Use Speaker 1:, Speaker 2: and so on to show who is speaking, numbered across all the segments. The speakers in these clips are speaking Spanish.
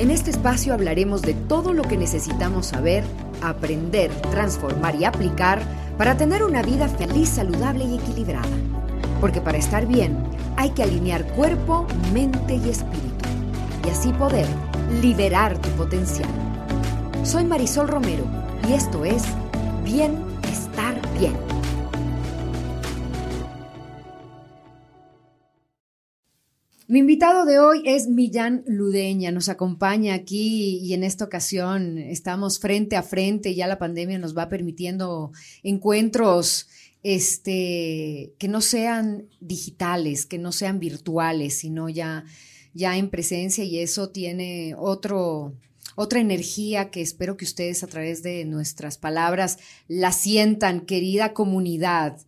Speaker 1: En este espacio hablaremos de todo lo que necesitamos saber, aprender, transformar y aplicar para tener una vida feliz, saludable y equilibrada. Porque para estar bien hay que alinear cuerpo, mente y espíritu y así poder liberar tu potencial. Soy Marisol Romero y esto es Bienestar Mi invitado de hoy es Millán Ludeña, nos acompaña aquí y en esta ocasión estamos frente a frente, ya la pandemia nos va permitiendo encuentros este, que no sean digitales, que no sean virtuales, sino ya, ya en presencia. Y eso tiene otro, otra energía que espero que ustedes a través de nuestras palabras la sientan, querida comunidad.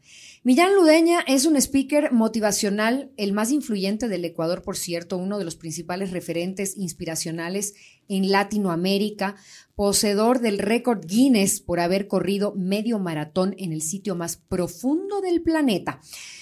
Speaker 1: Millán Ludeña es un speaker motivacional, el más influyente del Ecuador, por cierto, uno de los principales referentes inspiracionales en Latinoamérica, poseedor del récord Guinness por haber corrido medio maratón en el sitio más profundo del planeta.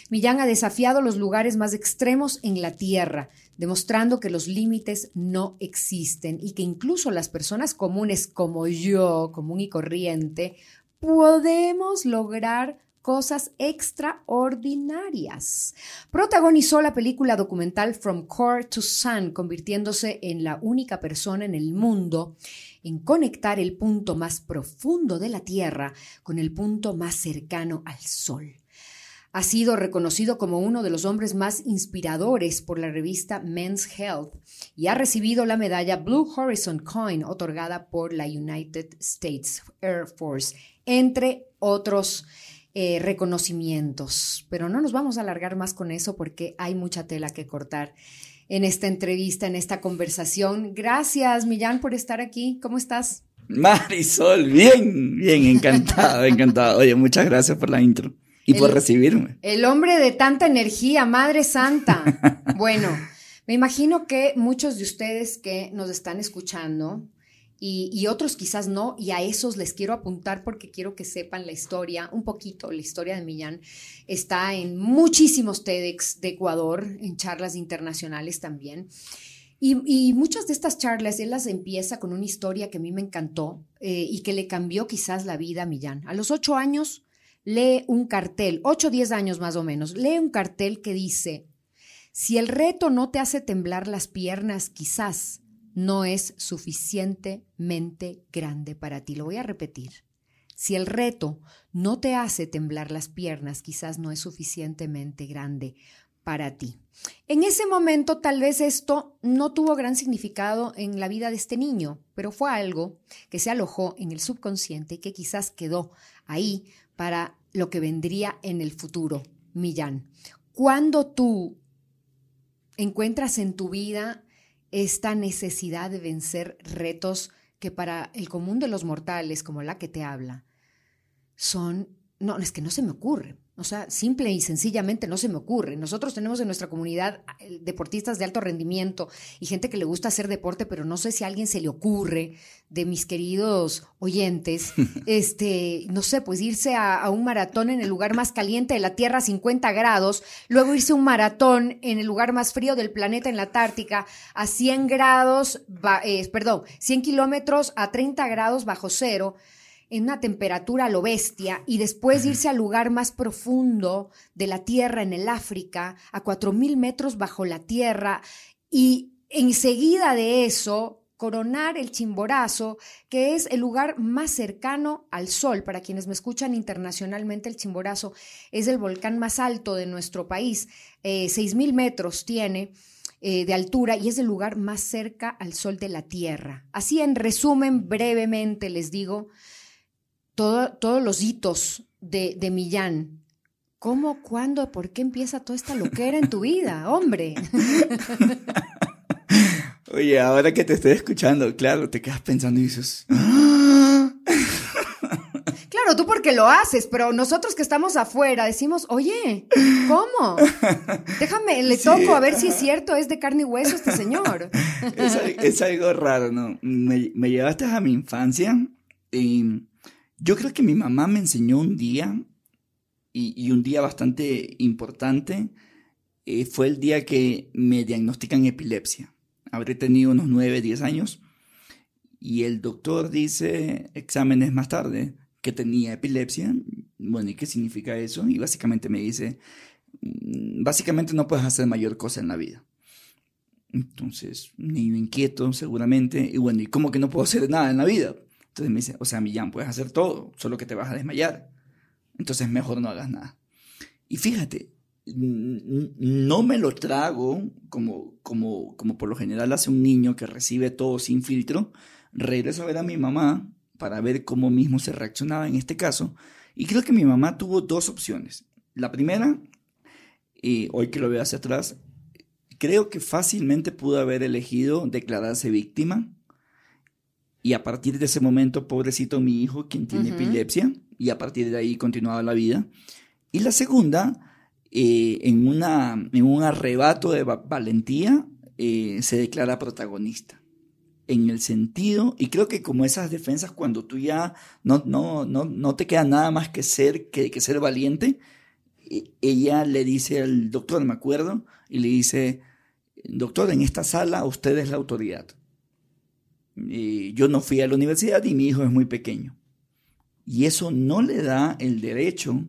Speaker 1: Millán ha desafiado los lugares más extremos en la Tierra, demostrando que los límites no existen y que incluso las personas comunes como yo, común y corriente, podemos lograr cosas extraordinarias. Protagonizó la película documental From Core to Sun, convirtiéndose en la única persona en el mundo en conectar el punto más profundo de la Tierra con el punto más cercano al Sol. Ha sido reconocido como uno de los hombres más inspiradores por la revista Men's Health y ha recibido la medalla Blue Horizon Coin otorgada por la United States Air Force, entre otros eh, reconocimientos. Pero no nos vamos a alargar más con eso porque hay mucha tela que cortar en esta entrevista, en esta conversación. Gracias, Millán, por estar aquí. ¿Cómo estás?
Speaker 2: Marisol, bien, bien, encantado, encantado. Oye, muchas gracias por la intro y por recibirme.
Speaker 1: El hombre de tanta energía, Madre Santa. bueno, me imagino que muchos de ustedes que nos están escuchando, y, otros quizás no, y a esos les quiero apuntar porque quiero que sepan la historia, un poquito, la historia de Millán está en muchísimos TEDx de Ecuador, en charlas internacionales también. Y, muchas de estas charlas, él las empieza con una historia que a mí me encantó eh, y que le cambió quizás la vida a Millán. A los ocho años lee un cartel, ocho o diez años más o menos, lee un cartel que dice, si el reto no te hace temblar las piernas, quizás no es suficientemente grande para ti. Lo voy a repetir. Si el reto no te hace temblar las piernas, quizás no es suficientemente grande para ti. En ese momento tal vez esto no tuvo gran significado en la vida de este niño, pero fue algo que se alojó en el subconsciente y que quizás quedó ahí para lo que vendría en el futuro. Millán, cuando tú encuentras en tu vida esta necesidad de vencer retos que para el común de los mortales, como la que te habla, son, no, es que no se me ocurre. O sea, simple y sencillamente no se me ocurre. Nosotros tenemos en nuestra comunidad eh, deportistas de alto rendimiento y gente que le gusta hacer deporte, pero no sé si a alguien se le ocurre de mis queridos oyentes, este, no sé, pues irse a, un maratón en el lugar más caliente de la Tierra a 50 grados, luego irse a un maratón en el lugar más frío del planeta en la Antártica a 100 grados, eh, perdón, 100 kilómetros a 30 grados bajo cero en una temperatura a lo bestia y después irse al lugar más profundo de la Tierra en el África, a 4.000 metros bajo la Tierra, y enseguida de eso coronar el Chimborazo, que es el lugar más cercano al Sol. Para quienes me escuchan internacionalmente, el Chimborazo es el volcán más alto de nuestro país, eh, 6.000 metros tiene. Eh, de altura y es el lugar más cerca al sol de la Tierra. Así en resumen, brevemente les digo, todos los hitos de, de Millán. ¿Cómo, cuándo, por qué empieza toda esta loquera en tu vida, hombre?
Speaker 2: Oye, ahora que te estoy escuchando, claro, te quedas pensando y dices...
Speaker 1: Claro, tú porque lo haces, pero nosotros que estamos afuera decimos, oye, ¿cómo? Déjame, le toco a ver si es cierto, es de carne y hueso este señor.
Speaker 2: Es, algo raro, ¿no? Me, me llevaste a mi infancia y yo creo que mi mamá me enseñó un día, y, un día bastante importante, eh, fue el día que me diagnostican epilepsia. habré tenido unos 9, 10 años. Y el doctor dice, exámenes más tarde, que tenía epilepsia. Bueno, ¿y qué significa eso? Y básicamente me dice, mm, básicamente no puedes hacer mayor cosa en la vida. Entonces, niño inquieto seguramente, y bueno, ¿y cómo que no puedo hacer nada en la vida? Entonces me dice, o sea, Millán, puedes hacer todo, solo que te vas a desmayar. Entonces mejor no hagas nada. Y fíjate, no me lo trago como, como, como por lo general hace un niño que recibe todo sin filtro. Regreso a ver a mi mamá para ver cómo mismo se reaccionaba en este caso. Y creo que mi mamá tuvo dos opciones. La primera, y hoy que lo veo hacia atrás, creo que fácilmente pudo haber elegido declararse víctima. Y a partir de ese momento, pobrecito mi hijo, quien tiene epilepsia, y a partir de ahí continuaba la vida. Y la segunda, eh, en, una, en un arrebato de valentía, eh, se declara protagonista en el sentido, y creo que como esas defensas, cuando tú ya no, no, no, no te queda nada más que ser, que, que ser valiente, e, ella le dice al doctor, me acuerdo, y le dice, doctor, en esta sala usted es la autoridad. Yo no fui a la universidad y mi hijo es muy pequeño. Y eso no le da el derecho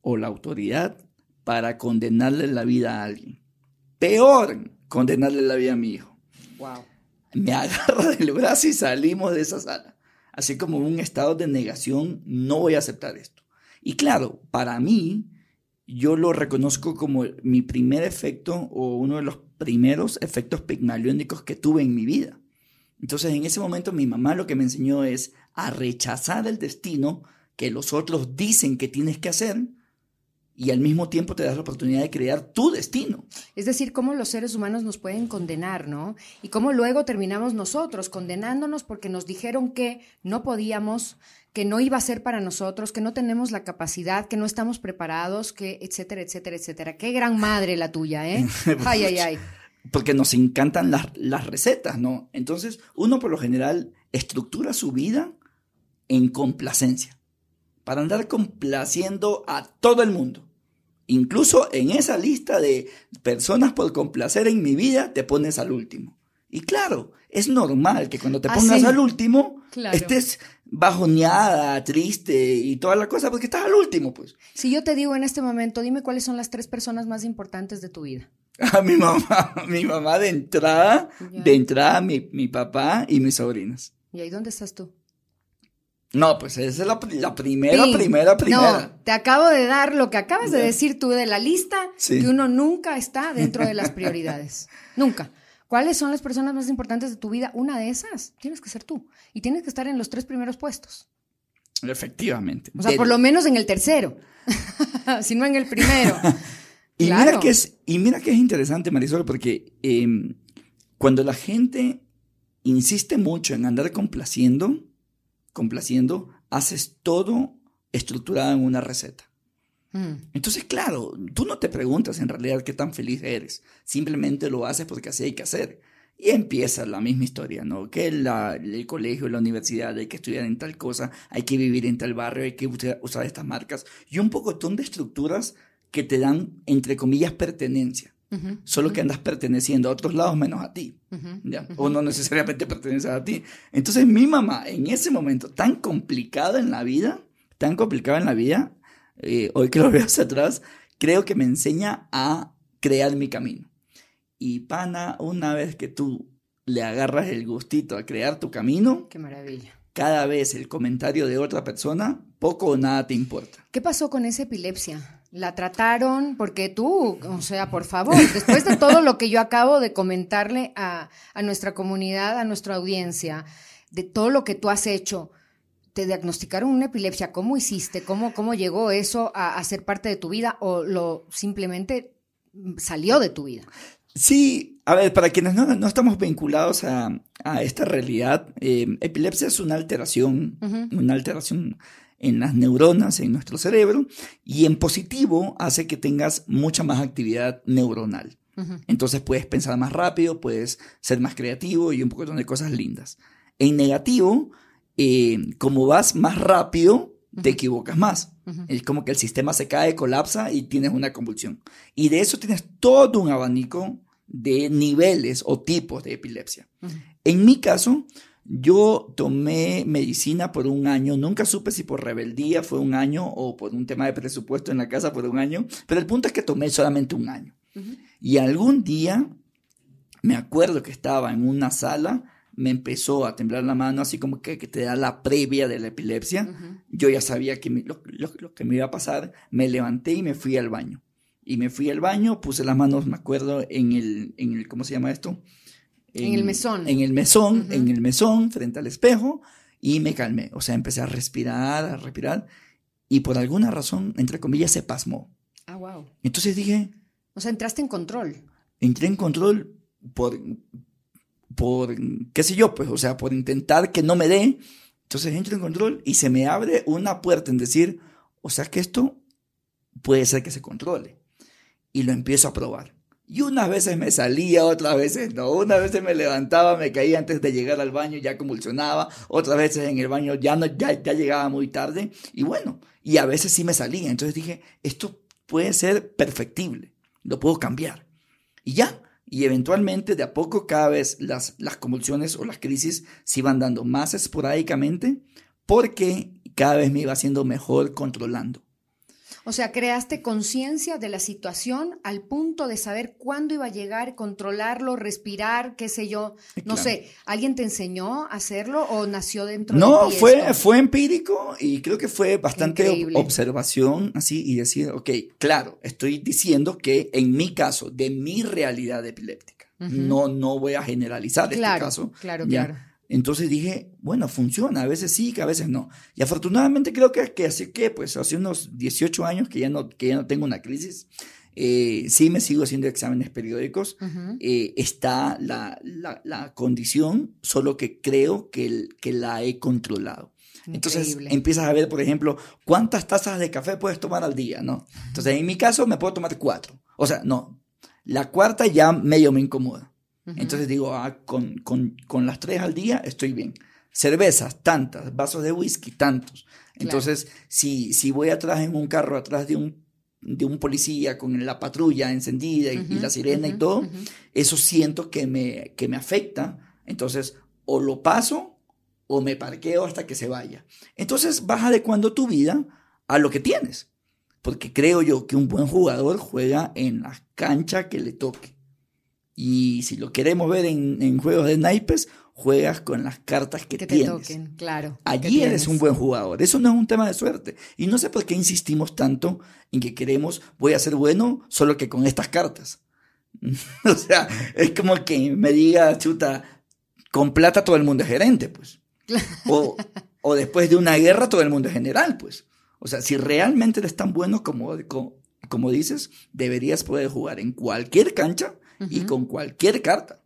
Speaker 2: o la autoridad para condenarle la vida a alguien. Peor, condenarle la vida a mi hijo. Wow me agarra del brazo y salimos de esa sala. Así como un estado de negación, no voy a aceptar esto. Y claro, para mí, yo lo reconozco como mi primer efecto o uno de los primeros efectos pigmaliónicos que tuve en mi vida. Entonces, en ese momento, mi mamá lo que me enseñó es a rechazar el destino que los otros dicen que tienes que hacer y al mismo tiempo te das la oportunidad de crear tu destino.
Speaker 1: Es decir, cómo los seres humanos nos pueden condenar, ¿no? Y cómo luego terminamos nosotros condenándonos porque nos dijeron que no podíamos, que no iba a ser para nosotros, que no tenemos la capacidad, que no estamos preparados, que etcétera, etcétera, etcétera. Qué gran madre la tuya, ¿eh? Ay, ay, ay.
Speaker 2: Porque nos encantan las, las recetas, ¿no? Entonces, uno por lo general estructura su vida en complacencia para andar complaciendo a todo el mundo. Incluso en esa lista de personas por complacer en mi vida, te pones al último. Y claro, es normal que cuando te ah, pongas al último, estés bajoneada, triste y toda la cosa, porque estás al último, pues.
Speaker 1: Si yo te digo en este momento, dime cuáles son las tres personas más importantes de tu vida.
Speaker 2: A mi mamá, mi mamá de entrada, de entrada mi, mi papá y mis sobrinas.
Speaker 1: ¿Y ahí dónde estás tú?
Speaker 2: No, pues esa es la, primera, primera, primera.
Speaker 1: No, te acabo de dar lo que acabas de decir tú de la lista, que uno nunca está dentro de las prioridades. nunca. ¿Cuáles son las personas más importantes de tu vida? Una de esas tienes que ser tú. Y tienes que estar en los tres primeros puestos.
Speaker 2: Efectivamente.
Speaker 1: O sea, por lo menos en el tercero, si no en el primero.
Speaker 2: Y, mira que es, y mira que es interesante, Marisol, porque em, cuando la gente insiste mucho en andar complaciendo, complaciendo, haces todo estructurado en una receta. Mm. Entonces, claro, tú no te preguntas en realidad qué tan feliz eres, simplemente lo haces porque así hay que hacer. Y empieza la misma historia, ¿no? Que el colegio, la universidad, hay que estudiar en tal cosa, hay que vivir en tal barrio, hay que usar, estas marcas y un poco de estructuras que te dan, entre comillas, pertenencia. Solo que andas perteneciendo a otros lados menos a ti. ¿ya? O no necesariamente perteneces a ti. Entonces mi mamá, en ese momento tan complicado en la vida, tan complicado en la vida, eh, hoy que lo veo hacia atrás, creo que me enseña a crear mi camino. Y pana, una vez que tú le agarras el gustito a crear tu camino,
Speaker 1: qué maravilla.
Speaker 2: Cada vez el comentario de otra persona, poco o nada te importa.
Speaker 1: ¿Qué pasó con esa epilepsia? La trataron, porque tú, o sea, por favor, después de todo lo que yo acabo de comentarle a, nuestra comunidad, a nuestra audiencia, de todo lo que tú has hecho, te diagnosticaron una epilepsia, ¿cómo hiciste? ¿Cómo, cómo llegó eso a, ser parte de tu vida o lo simplemente salió de tu vida?
Speaker 2: Sí, a ver, para quienes no, estamos vinculados a, esta realidad, eh, epilepsia es una alteración, una alteración en las neuronas en nuestro cerebro y en positivo hace que tengas mucha más actividad neuronal. Entonces puedes pensar más rápido, puedes ser más creativo y un poco de cosas lindas. En negativo, eh, como vas más rápido, te equivocas más. Es como que el sistema se cae, colapsa y tienes una convulsión. Y de eso tienes todo un abanico de niveles o tipos de epilepsia. En mi caso, yo tomé medicina por un año, nunca supe si por rebeldía fue un año o por un tema de presupuesto en la casa por un año, pero el punto es que tomé solamente un año. Y algún día, me acuerdo que estaba en una sala, me empezó a temblar la mano, así como que, te da la previa de la epilepsia. Yo ya sabía que lo, que me iba a pasar, me levanté y me fui al baño. Y me fui al baño, puse las manos, me acuerdo, en el, en el ¿cómo se llama esto?
Speaker 1: En, el mesón.
Speaker 2: En el mesón, en el mesón, frente al espejo, y me calmé. O sea, empecé a respirar, a respirar, y por alguna razón, entre comillas, se pasmó.
Speaker 1: Ah, wow.
Speaker 2: Entonces dije...
Speaker 1: O sea, entraste en control.
Speaker 2: Entré en control por, por, qué sé yo, pues, o sea, por intentar que no me dé. Entonces entro en control y se me abre una puerta en decir, o sea que esto puede ser que se controle. Y lo empiezo a probar. Y unas veces me salía, otras veces no. Unas veces me levantaba, me caía antes de llegar al baño, ya convulsionaba. Otras veces en el baño ya, no, ya, ya llegaba muy tarde. Y bueno, y a veces sí me salía. Entonces dije, esto puede ser perfectible. Lo puedo cambiar. Y ya. Y eventualmente, de a poco, cada vez las, las convulsiones o las crisis se iban dando más esporádicamente porque cada vez me iba haciendo mejor controlando.
Speaker 1: O sea, creaste conciencia de la situación al punto de saber cuándo iba a llegar, controlarlo, respirar, qué sé yo. No sé, ¿alguien te enseñó a hacerlo o nació dentro
Speaker 2: de
Speaker 1: ti?
Speaker 2: No, fue, fue empírico y creo que fue bastante observación así y decir, ok, claro, estoy diciendo que en mi caso, de mi realidad epiléptica, no, no voy a generalizar este caso.
Speaker 1: Claro, claro.
Speaker 2: Entonces dije, bueno, funciona, a veces sí, que a veces no. Y afortunadamente creo que, que así que, pues hace unos 18 años que ya no, que ya no tengo una crisis, eh, sí me sigo haciendo exámenes periódicos, eh, está la, la, condición, solo que creo que, que la he controlado. Entonces empiezas a ver, por ejemplo, cuántas tazas de café puedes tomar al día, ¿no? Entonces en mi caso me puedo tomar cuatro. O sea, no, la cuarta ya medio me incomoda. Entonces digo, ah, con, con, con, las tres al día estoy bien. Cervezas, tantas, vasos de whisky, tantos. Entonces, si, si voy atrás en un carro, atrás de un, de un policía con la patrulla encendida y, la sirena y todo, eso siento que me, que me afecta. Entonces, o lo paso o me parqueo hasta que se vaya. Entonces, vas adecuando tu vida a lo que tienes. Porque creo yo que un buen jugador juega en la cancha que le toque. Y si lo queremos ver en, juegos de naipes, juegas con las cartas que, tienes.
Speaker 1: Te toquen, claro.
Speaker 2: Allí eres un buen jugador. Eso no es un tema de suerte. Y no sé por qué insistimos tanto en que queremos, voy a ser bueno solo que con estas cartas. o sea, es como que me diga, chuta, con plata todo el mundo es gerente, pues. o, o después de una guerra todo el mundo es general, pues. O sea, si realmente eres tan bueno como, como, como dices, deberías poder jugar en cualquier cancha y con cualquier carta.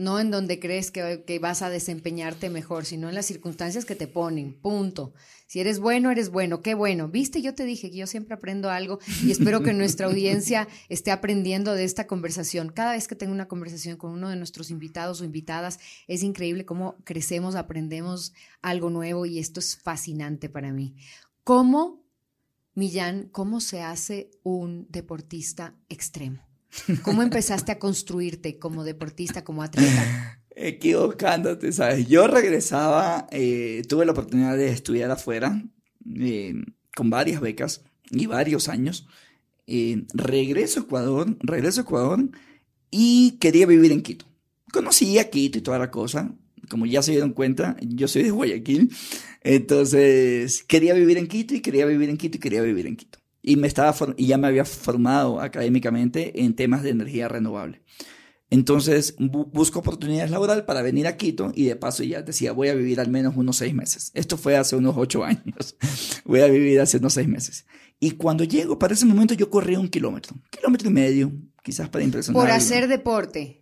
Speaker 1: No en donde crees que, vas a desempeñarte mejor, sino en las circunstancias que te ponen. Punto. Si eres bueno, eres bueno. Qué bueno. Viste, yo te dije que yo siempre aprendo algo y espero que nuestra audiencia esté aprendiendo de esta conversación. Cada vez que tengo una conversación con uno de nuestros invitados o invitadas, es increíble cómo crecemos, aprendemos algo nuevo y esto es fascinante para mí. ¿Cómo, Millán, cómo se hace un deportista extremo? ¿Cómo empezaste a construirte como deportista, como atleta?
Speaker 2: Equivocándote, ¿sabes? Yo regresaba, eh, tuve la oportunidad de estudiar afuera eh, con varias becas y varios años. Eh, regreso a Ecuador, regreso a Ecuador y quería vivir en Quito. Conocí Quito y toda la cosa. Como ya se dieron cuenta, yo soy de Guayaquil. Entonces, quería vivir en Quito y quería vivir en Quito y quería vivir en Quito y, me estaba y ya me había formado académicamente en temas de energía renovable. Entonces busco oportunidades laborales para venir a Quito y de paso ya decía, voy a vivir al menos unos seis meses. Esto fue hace unos ocho años. voy a vivir hace unos seis meses. Y cuando llego, para ese momento yo corría un kilómetro, kilómetro y medio, quizás para impresionar.
Speaker 1: Por hacer deporte.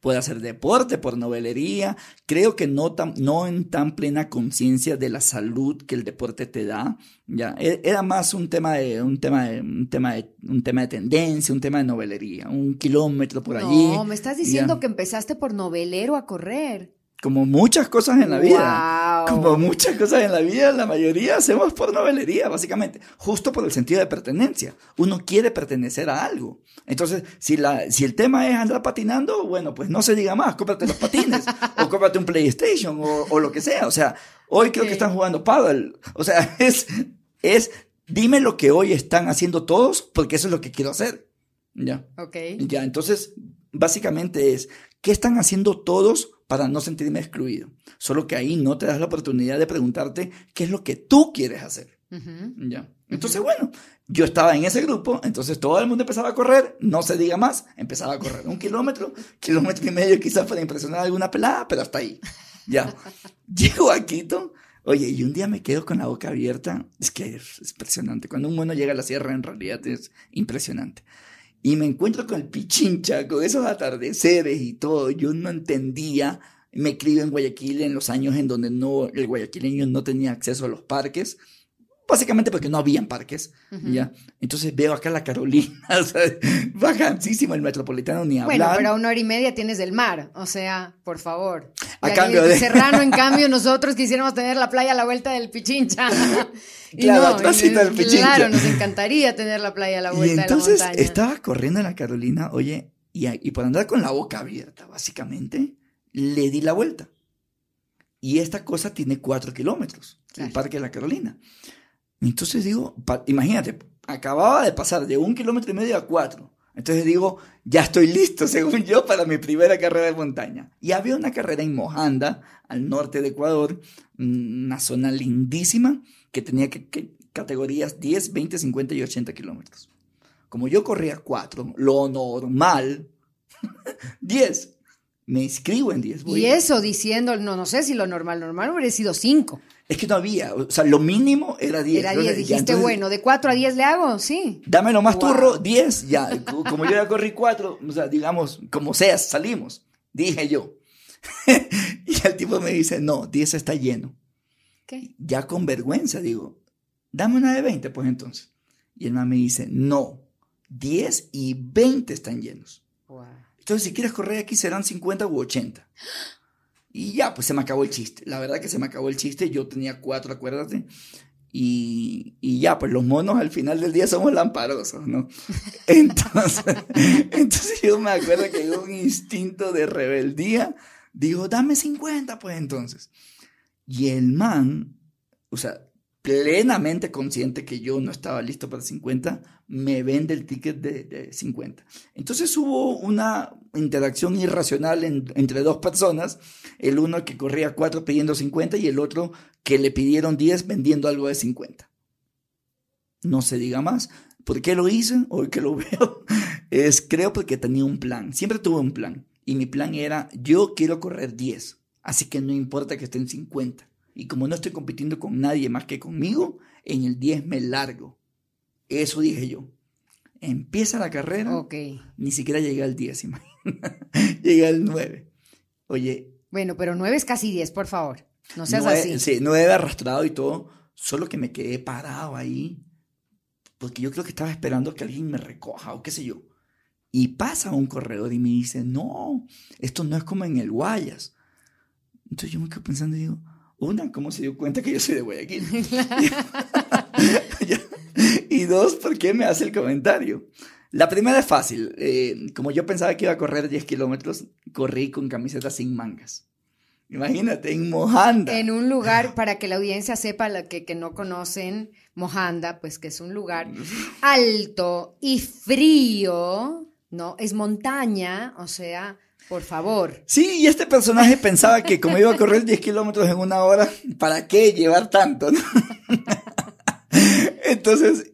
Speaker 2: Puede hacer deporte, por novelería. Creo que no, tan, no en tan plena conciencia de la salud que el deporte te da. Ya, e, era más un tema de, un tema de, un tema de, un tema de tendencia, un tema de novelería, un kilómetro por allí.
Speaker 1: No, me estás diciendo que empezaste por novelero a correr.
Speaker 2: Como muchas cosas en la vida. Como muchas cosas en la vida, la mayoría hacemos por novelería, básicamente. Justo por el sentido de pertenencia. Uno quiere pertenecer a algo. Entonces, si, la, si el tema es andar patinando, bueno, pues no se diga más, cómprate los patines, o cómprate un PlayStation, o, o, lo que sea. O sea, hoy creo que están jugando paddle. O sea, es, es, dime lo que hoy están haciendo todos, porque eso es lo que quiero hacer. Ya.
Speaker 1: Ok.
Speaker 2: Ya, entonces, básicamente es, ¿qué están haciendo todos para no sentirme excluido? Solo que ahí no te das la oportunidad de preguntarte qué es lo que tú quieres hacer. Ya. Entonces, bueno, yo estaba en ese grupo, entonces todo el mundo empezaba a correr, no se diga más, empezaba a correr un kilómetro, kilómetro y medio quizás para impresionar a alguna pelada, pero hasta ahí. Ya. Llego a Quito, oye, y un día me quedo con la boca abierta, es que es impresionante. Cuando un mono llega a la sierra, en realidad es impresionante. Y me encuentro con el Pichincha, con esos atardeceres y todo. Yo no entendía. Me crié en Guayaquil en los años en donde no, el guayaquileño no tenía acceso a los parques. Básicamente porque no habían parques, ¿ya? Entonces veo acá la Carolina, o sea, bajancísimo el metropolitano ni hablar.
Speaker 1: Bueno, pero a una hora y media tienes del mar, o sea, por favor.
Speaker 2: A cambio de...
Speaker 1: Serrano, en cambio, nosotros quisiéramos tener la playa a la vuelta del Pichincha.
Speaker 2: Y claro, no, atrásito del Pichincha.
Speaker 1: Claro, nos encantaría tener la playa a la vuelta
Speaker 2: y entonces
Speaker 1: de la montaña.
Speaker 2: estaba corriendo en la Carolina, oye, y, y por andar con la boca abierta, básicamente, le di la vuelta. Y esta cosa tiene cuatro kilómetros, claro. el Parque de la Carolina. Entonces digo, imagínate, acababa de pasar de un kilómetro y medio a cuatro. Entonces digo, ya estoy listo, según yo, para mi primera carrera de montaña. Y había una carrera en Mojanda, al norte de Ecuador, una zona lindísima, que tenía categorías 10, 20, 50 y 80 kilómetros. Como yo corría 4, lo normal, 10. Me inscribo en 10.
Speaker 1: Y eso diciendo, no, no sé si lo normal, normal hubiera sido 5.
Speaker 2: Es que no había, o sea, lo mínimo era 10.
Speaker 1: Era 10, dijiste, entonces, bueno, de 4 a 10 le hago, sí.
Speaker 2: Dame lo más wow. turro, 10, ya. Como yo ya corrí 4, o sea, digamos, como sea, salimos, dije yo. y el tipo me dice, no, 10 está lleno.
Speaker 1: ¿Qué?
Speaker 2: Ya con vergüenza, digo, dame una de 20, pues entonces. Y el man me dice, no, 10 y 20 están llenos.
Speaker 1: Wow.
Speaker 2: Entonces, si quieres correr aquí serán 50 u 80. Y ya, pues se me acabó el chiste. La verdad que se me acabó el chiste. Yo tenía cuatro, acuérdate. Y, y ya, pues los monos al final del día somos lamparosos, ¿no? Entonces, entonces yo me acuerdo que hubo un instinto de rebeldía. Digo, dame 50, pues entonces. Y el man, o sea, plenamente consciente que yo no estaba listo para 50, me vende el ticket de, de 50. Entonces hubo una interacción irracional en, entre dos personas, el uno que corría 4 pidiendo 50 y el otro que le pidieron 10 vendiendo algo de 50. No se diga más. ¿Por qué lo hice? Hoy que lo veo, es creo porque tenía un plan. Siempre tuve un plan. Y mi plan era, yo quiero correr 10. Así que no importa que estén 50. Y como no estoy compitiendo con nadie más que conmigo, en el 10 me largo. Eso dije yo. Empieza la carrera.
Speaker 1: Ok.
Speaker 2: Ni siquiera llegué al 10, imagina. llegué al 9. Oye.
Speaker 1: Bueno, pero 9 es casi 10, por favor. No seas
Speaker 2: 9,
Speaker 1: así.
Speaker 2: Sí, 9 arrastrado y todo. Solo que me quedé parado ahí. Porque yo creo que estaba esperando que alguien me recoja o qué sé yo. Y pasa un corredor y me dice, no, esto no es como en el Guayas. Entonces yo me quedo pensando y digo, una, ¿cómo se dio cuenta que yo soy de Guayaquil? y dos, ¿por qué me hace el comentario? La primera es fácil. Eh, como yo pensaba que iba a correr 10 kilómetros, corrí con camiseta sin mangas. Imagínate, en Mojanda.
Speaker 1: En un lugar, para que la audiencia sepa, la que, que no conocen Mojanda, pues que es un lugar alto y frío, ¿no? Es montaña, o sea, por favor.
Speaker 2: Sí, y este personaje pensaba que como iba a correr 10 kilómetros en una hora, ¿para qué llevar tanto? ¿no? Entonces,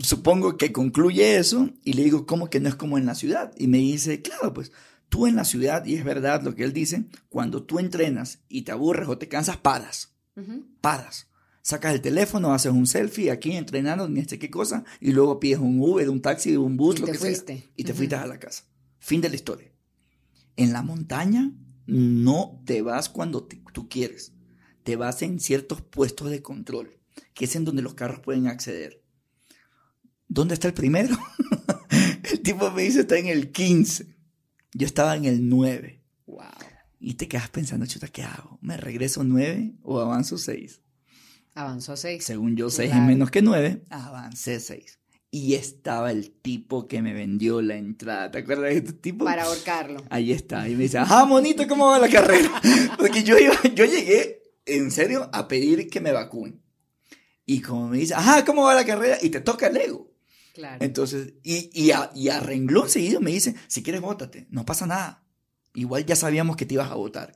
Speaker 2: supongo que concluye eso y le digo, ¿cómo que no es como en la ciudad? Y me dice, claro, pues tú en la ciudad, y es verdad lo que él dice, cuando tú entrenas y te aburres o te cansas, paras. Uh -huh. Paras. Sacas el teléfono, haces un selfie aquí entrenando, ni este qué cosa, y luego pides un Uber, un taxi, un bus,
Speaker 1: y
Speaker 2: lo
Speaker 1: te
Speaker 2: que
Speaker 1: fuiste.
Speaker 2: sea. Y te uh -huh. fuiste a la casa. Fin de la historia. En la montaña no te vas cuando te, tú quieres. Te vas en ciertos puestos de control, que es en donde los carros pueden acceder. ¿Dónde está el primero? el tipo me dice está en el 15. Yo estaba en el 9.
Speaker 1: Wow.
Speaker 2: Y te quedas pensando, chuta, ¿qué hago? ¿Me regreso nueve o avanzo seis?
Speaker 1: Avanzó seis.
Speaker 2: Según yo, seis
Speaker 1: Claro.
Speaker 2: es menos que nueve, avancé seis. Y estaba el tipo que me vendió la entrada. ¿Te acuerdas de este tipo?
Speaker 1: Para ahorcarlo.
Speaker 2: Ahí está. Y me dice, ah, monito, ¿cómo va la carrera? Porque yo, iba, yo llegué, en serio, a pedir que me vacunen. Y como me dice, ajá, ¿cómo va la carrera? Y te toca el ego.
Speaker 1: Claro.
Speaker 2: Entonces, y, y, a, y a renglón seguido me dice, si quieres, bótate, no pasa nada. Igual ya sabíamos que te ibas a votar.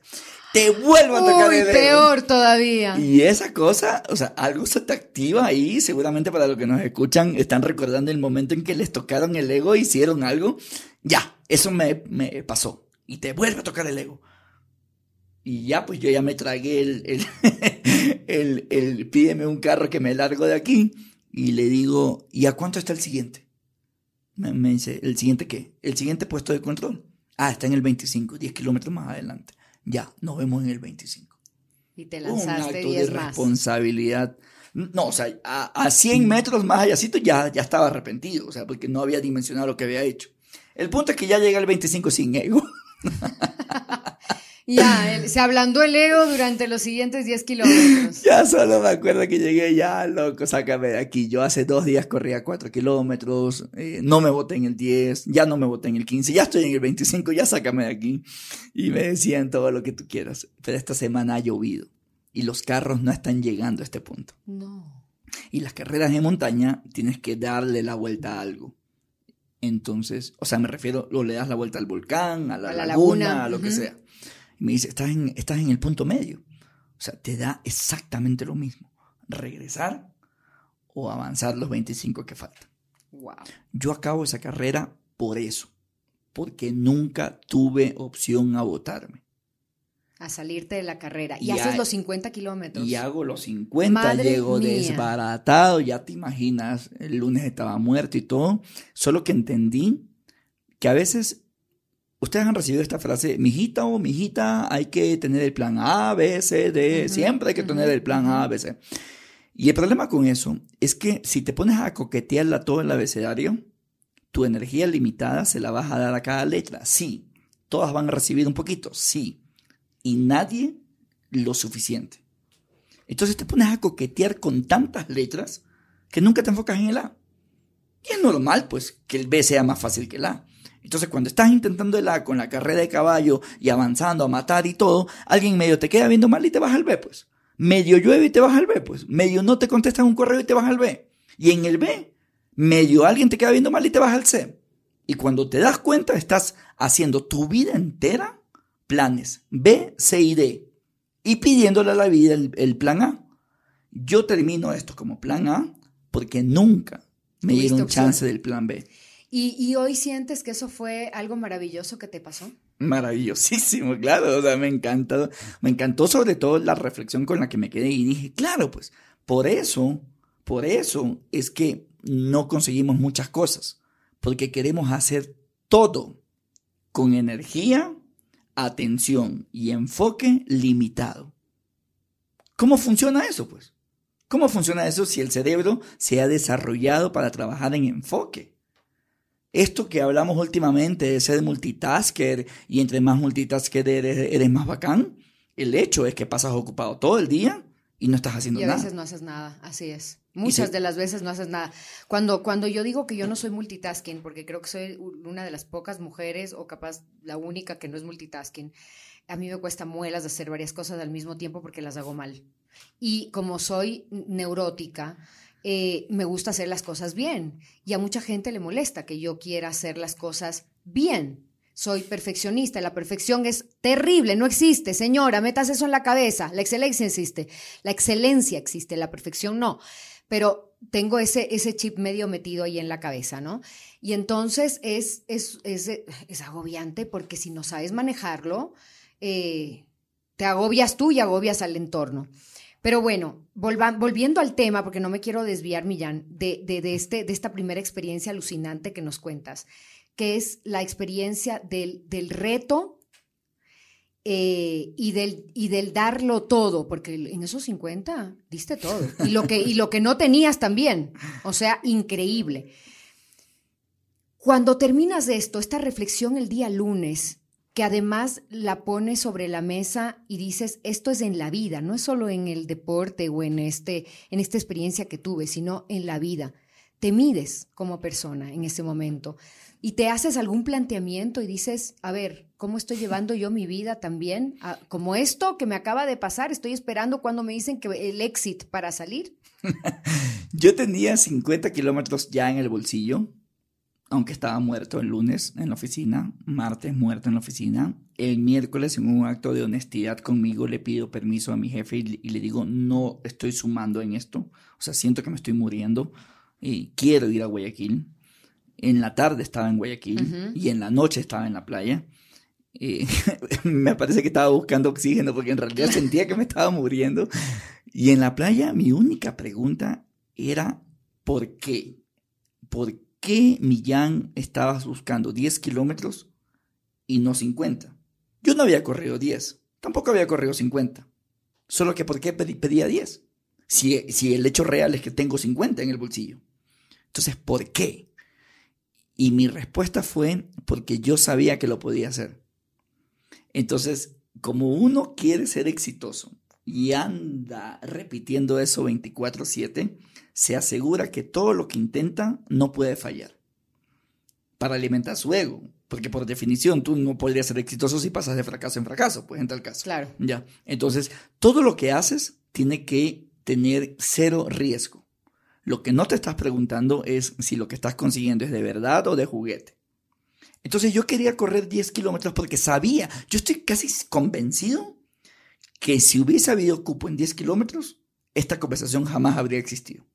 Speaker 2: Te vuelvo a tocar
Speaker 1: Uy,
Speaker 2: el ego.
Speaker 1: peor todavía.
Speaker 2: Y esa cosa, o sea, algo se te activa ahí, seguramente para los que nos escuchan están recordando el momento en que les tocaron el ego, hicieron algo, ya, eso me, me pasó. Y te vuelve a tocar el ego. Y ya, pues yo ya me tragué el, el, el, el pídeme un carro que me largo de aquí. Y le digo, ¿y a cuánto está el siguiente? Me, me dice, ¿el siguiente qué? El siguiente puesto de control. Ah, está en el 25, 10 kilómetros más adelante. Ya, nos vemos en el 25
Speaker 1: Y te
Speaker 2: un
Speaker 1: lanzaste
Speaker 2: acto de
Speaker 1: 10 más.
Speaker 2: responsabilidad. No, o sea, a, a 100 metros más allácito ya, ya estaba arrepentido, o sea, porque no había dimensionado lo que había hecho. El punto es que ya llega al 25 sin ego.
Speaker 1: Ya, se ablandó el ego durante los siguientes 10 kilómetros.
Speaker 2: Ya solo me acuerdo que llegué, ya, loco, sácame de aquí. Yo hace dos días corría 4 kilómetros, eh, no me boté en el 10, ya no me boté en el 15, ya estoy en el 25, ya sácame de aquí. Y me decían todo lo que tú quieras. Pero esta semana ha llovido y los carros no están llegando a este punto.
Speaker 1: No.
Speaker 2: Y las carreras de montaña tienes que darle la vuelta a algo. Entonces, o sea, me refiero, o le das la vuelta al volcán, a la,
Speaker 1: A la
Speaker 2: laguna,
Speaker 1: laguna,
Speaker 2: a lo que sea. Y me dice, estás en, estás en el punto medio. O sea, te da exactamente lo mismo. Regresar o avanzar los 25 que faltan.
Speaker 1: Wow.
Speaker 2: Yo acabo esa carrera por eso. Porque nunca tuve opción a votarme.
Speaker 1: A salirte de la carrera. Y,
Speaker 2: Y
Speaker 1: haces
Speaker 2: a-
Speaker 1: los 50 kilómetros.
Speaker 2: Y hago los 50,
Speaker 1: Madre
Speaker 2: llego
Speaker 1: mía.
Speaker 2: desbaratado, ya te imaginas, el lunes estaba muerto y todo. Solo que entendí que a veces ustedes han recibido esta frase, mijita o mijita, hay que tener el plan A, B, C, D, siempre hay que tener el plan A. B, C. Y el problema con eso es que si te pones a coquetearla todo el abecedario, tu energía limitada se la vas a dar a cada letra. Sí, todas van a recibir un poquito, sí. Y nadie lo suficiente. Entonces te pones a coquetear con tantas letras que nunca te enfocas en el A. Y es normal, pues, que el B sea más fácil que el A. Entonces, cuando estás intentando el A con la carrera de caballo y avanzando a matar y todo, alguien medio te queda viendo mal y te vas al B, pues. Medio llueve y te vas al B, pues. Medio no te contestan un correo y te vas al B. Y en el B, medio alguien te queda viendo mal y te vas al C. Y cuando te das cuenta, estás haciendo tu vida entera planes B, C y D. Y pidiéndole a la vida el, el plan A. Yo termino esto como plan A porque nunca me dieron
Speaker 1: opción.
Speaker 2: chance del plan B.
Speaker 1: ¿Y, hoy sientes que eso fue algo maravilloso que te pasó?
Speaker 2: Maravillosísimo, claro, o sea, me encantó, me encantó sobre todo la reflexión con la que me quedé y dije, claro, pues, por eso, por eso es que no conseguimos muchas cosas, porque queremos hacer todo con energía, atención y enfoque limitado. ¿Cómo funciona eso, pues? ¿Cómo funciona eso si el cerebro se ha desarrollado para trabajar en enfoque? Esto que hablamos últimamente de ser multitasker y entre más multitasker eres, eres más bacán, el hecho es que pasas ocupado todo el día y no estás haciendo
Speaker 1: Y a
Speaker 2: nada.
Speaker 1: veces no haces nada, así es. Muchas de las veces no haces nada. Cuando, cuando yo digo que yo no soy multitasking, porque creo que soy una de las pocas mujeres, o capaz la única que no es multitasking, a mí me cuesta muelas de hacer varias cosas al mismo tiempo porque las hago mal. Y como soy neurótica, eh, me gusta hacer las cosas bien. Y a mucha gente le molesta que yo quiera hacer las cosas bien. Soy perfeccionista, la perfección es terrible, no existe, señora, metas eso en la cabeza, la excelencia existe, la excelencia existe, la perfección no, pero tengo ese, ese chip medio metido ahí en la cabeza, ¿no? Y entonces es, es, es, es agobiante porque si no sabes manejarlo, eh, te agobias tú y agobias al entorno. Pero bueno, volviendo al tema, porque no me quiero desviar, Millán, de, de, de este, de esta primera experiencia alucinante que nos cuentas, que es la experiencia del, del reto eh, y, del, y del darlo todo, porque en esos 50 diste todo. Y lo, que, y lo que no tenías también. O sea, increíble. Cuando terminas esto, esta reflexión el día lunes, que además la pones sobre la mesa y dices, esto es en la vida, no es solo en el deporte o en, este, en esta experiencia que tuve, sino en la vida. Te mides como persona en ese momento y te haces algún planteamiento y dices, a ver, ¿cómo estoy llevando yo mi vida también? Como esto que me acaba de pasar, estoy esperando cuando me dicen que el exit para salir.
Speaker 2: yo tenía 50 kilómetros ya en el bolsillo aunque estaba muerto el lunes en la oficina, martes muerto en la oficina, el miércoles en un acto de honestidad conmigo le pido permiso a mi jefe y, le digo, no estoy sumando en esto, o sea, siento que me estoy muriendo y quiero ir a Guayaquil. En la tarde estaba en Guayaquil y en la noche estaba en la playa. Y me parece que estaba buscando oxígeno porque en realidad sentía que me estaba muriendo. Y en la playa mi única pregunta era, ¿por qué? ¿Por qué? Qué Millán estabas buscando 10 kilómetros y no 50? Yo no había corrido 10, tampoco había corrido 50. Solo que ¿por qué pedía 10? Si, si el hecho real es que tengo 50 en el bolsillo. Entonces, ¿por qué? Y mi respuesta fue porque yo sabía que lo podía hacer. Entonces, como uno quiere ser exitoso y anda repitiendo eso 24/7, se asegura que todo lo que intenta no puede fallar. Para alimentar su ego. Porque por definición tú no podrías ser exitoso si pasas de fracaso en fracaso, pues en tal caso.
Speaker 1: Claro.
Speaker 2: Ya. Entonces, todo lo que haces tiene que tener cero riesgo. Lo que no te estás preguntando es si lo que estás consiguiendo es de verdad o de juguete. Entonces yo quería correr 10 kilómetros porque sabía, yo estoy casi convencido que si hubiese habido cupo en 10 kilómetros, esta conversación jamás habría existido.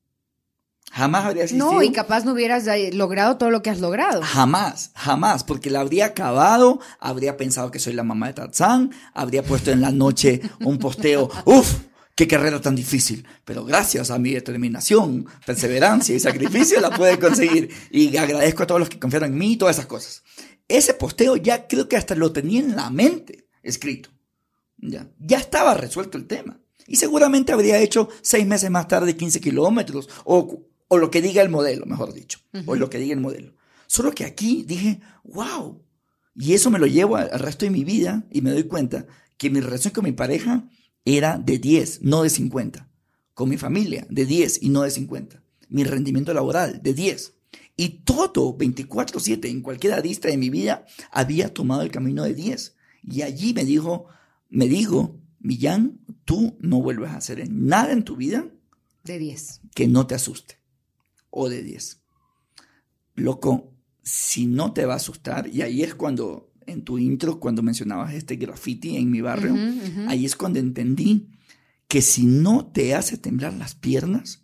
Speaker 2: Jamás habría existido.
Speaker 1: No, y capaz no hubieras eh, logrado todo lo que has logrado.
Speaker 2: Jamás, jamás, porque la habría acabado, habría pensado que soy la mamá de Tarzán, habría puesto en la noche un posteo, ¡uf! ¡Qué carrera tan difícil! Pero gracias a mi determinación, perseverancia y sacrificio la pude conseguir. Y agradezco a todos los que confiaron en mí y todas esas cosas. Ese posteo ya creo que hasta lo tenía en la mente escrito. Ya, ya estaba resuelto el tema. Y seguramente habría hecho seis meses más tarde 15 kilómetros o o lo que diga el modelo, mejor dicho, o lo que diga el modelo. Solo que aquí dije, wow, y eso me lo llevo al, resto de mi vida y me doy cuenta que mi relación con mi pareja era de 10, no de 50. Con mi familia, de 10 y no de 50. Mi rendimiento laboral, de 10. Y todo, 24/7, en cualquier arista de mi vida, había tomado el camino de 10. Y allí me dijo, me dijo, Millán, tú no vuelves a hacer nada en tu vida.
Speaker 1: De 10.
Speaker 2: Que no te asuste o de 10. Loco, si no te va a asustar, y ahí es cuando, en tu intro, cuando mencionabas este graffiti en mi barrio, ahí es cuando entendí que si no te hace temblar las piernas,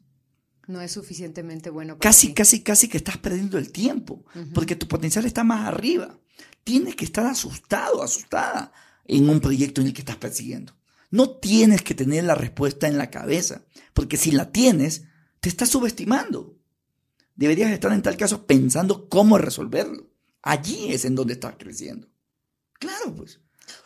Speaker 1: no es suficientemente bueno.
Speaker 2: casi, casi, casi que estás perdiendo el tiempo, porque tu potencial está más arriba. Tienes que estar asustado, asustada en un proyecto en el que estás persiguiendo. No tienes que tener la respuesta en la cabeza, porque si la tienes, te estás subestimando deberías estar en tal caso pensando cómo resolverlo. Allí es en donde estás creciendo. Claro, pues.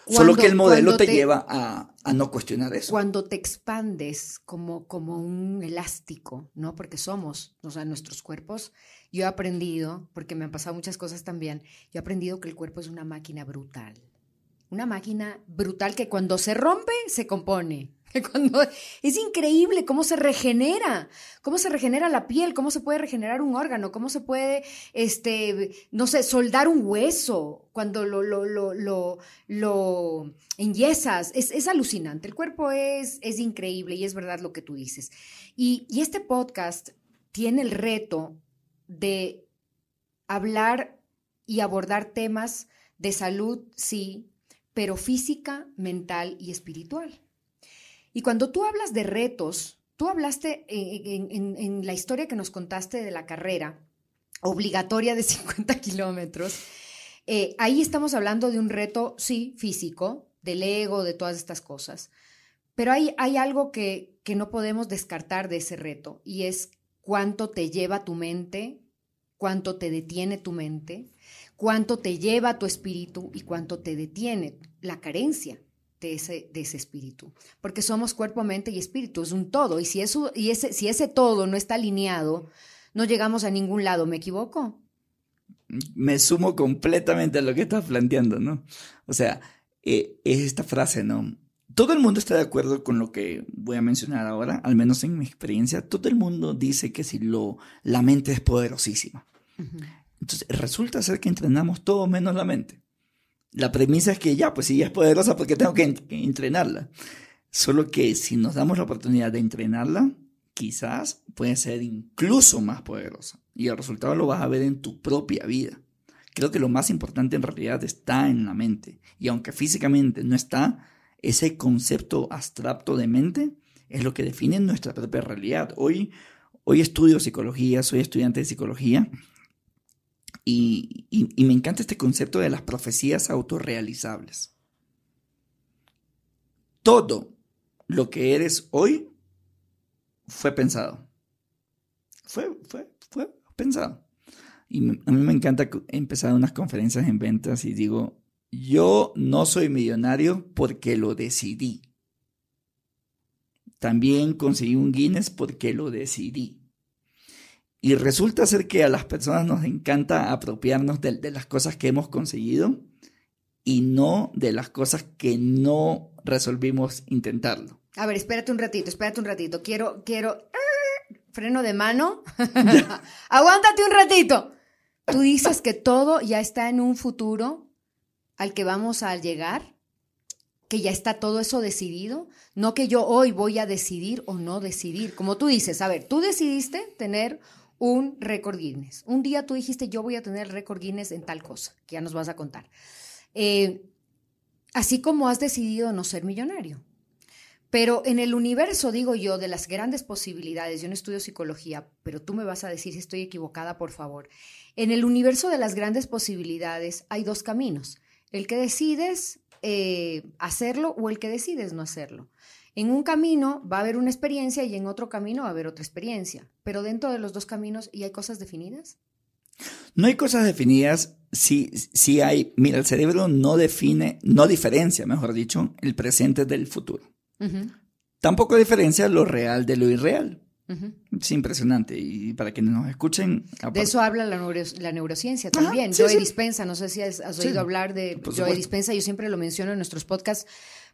Speaker 2: Solo que el modelo te, lleva a, no cuestionar eso.
Speaker 1: Cuando te expandes como, como un elástico, ¿no? Porque somos, o sea, nuestros cuerpos. Yo he aprendido, porque me han pasado muchas cosas también, yo he aprendido que el cuerpo es una máquina brutal. Una máquina brutal que cuando se rompe, se compone. Es increíble cómo se regenera, cómo se regenera la piel, cómo se puede regenerar un órgano, cómo se puede, este, no sé, soldar un hueso cuando lo, lo, lo, lo, lo. Es, es, alucinante. El cuerpo es, es increíble y es verdad lo que tú dices. Y, y este podcast tiene el reto de hablar y abordar temas de salud, sí, pero física, mental y espiritual. Y cuando tú hablas de retos, tú hablaste en, la historia que nos contaste de la carrera obligatoria de 50 kilómetros, eh, ahí estamos hablando de un reto, sí, físico, del ego, de todas estas cosas. Pero hay, hay algo que, que no podemos descartar de ese reto y es cuánto te lleva tu mente, cuánto te detiene tu mente, cuánto te lleva tu espíritu y cuánto te detiene la carencia de ese, de ese espíritu. Porque somos cuerpo, mente y espíritu, es un todo. Y si, eso, y ese, si ese todo no está alineado, no llegamos a ningún lado. ¿Me equivoco?
Speaker 2: me sumo completamente a lo que estás planteando, ¿no? O sea, eh, es esta frase, ¿no? Todo el mundo está de acuerdo con lo que voy a mencionar ahora, al menos en mi experiencia. Todo el mundo dice que si lo, la mente es poderosísima. Entonces, resulta ser que entrenamos todo menos la mente. La premisa es que ya, pues si es poderosa, porque tengo que entrenarla? Solo que si nos damos la oportunidad de entrenarla, quizás puede ser incluso más poderosa. Y el resultado lo vas a ver en tu propia vida. Creo que lo más importante en realidad está en la mente. Y aunque físicamente no está, ese concepto abstracto de mente es lo que define nuestra propia realidad. Hoy, hoy estudio psicología, soy estudiante de psicología y, me encanta este concepto de las profecías autorrealizables. Todo lo que eres hoy fue pensado. Fue, fue, fue pensado. Y a mí me encanta empezar unas conferencias en ventas y digo, yo no soy millonario porque lo decidí. También conseguí un Guinness porque lo decidí. Y resulta ser que a las personas nos encanta apropiarnos de, de las cosas que hemos conseguido y no de las cosas que no resolvimos intentarlo.
Speaker 1: A ver, espérate un ratito, espérate un ratito. Quiero, quiero. ¡ah! Freno de mano. Aguántate un ratito. Tú dices que todo ya está en un futuro al que vamos a llegar, que ya está todo eso decidido, no que yo hoy voy a decidir o no decidir. Como tú dices, a ver, tú decidiste tener un récord Guinness. Un día tú dijiste, yo voy a tener récord Guinness en tal cosa, que ya nos vas a contar. Eh, así como has decidido no ser millonario. Pero en el universo, digo yo, de las grandes posibilidades, yo no estudio psicología, pero tú me vas a decir si estoy equivocada, por favor. En el universo de las grandes posibilidades hay dos caminos, el que decides eh, hacerlo o el que decides no hacerlo. En un camino va a haber una experiencia y en otro camino va a haber otra experiencia, pero dentro de los dos caminos, ¿y hay cosas definidas?
Speaker 2: No hay cosas definidas si, si hay, mira, el cerebro no define, no diferencia, mejor dicho, el presente del futuro. Tampoco diferencia lo real de lo irreal. Es impresionante. Y para quienes nos escuchen.
Speaker 1: De eso habla la, la neurociencia también. Joe Dispensa, no sé si has, oído hablar de Joe Dispensa, yo siempre lo menciono en nuestros podcasts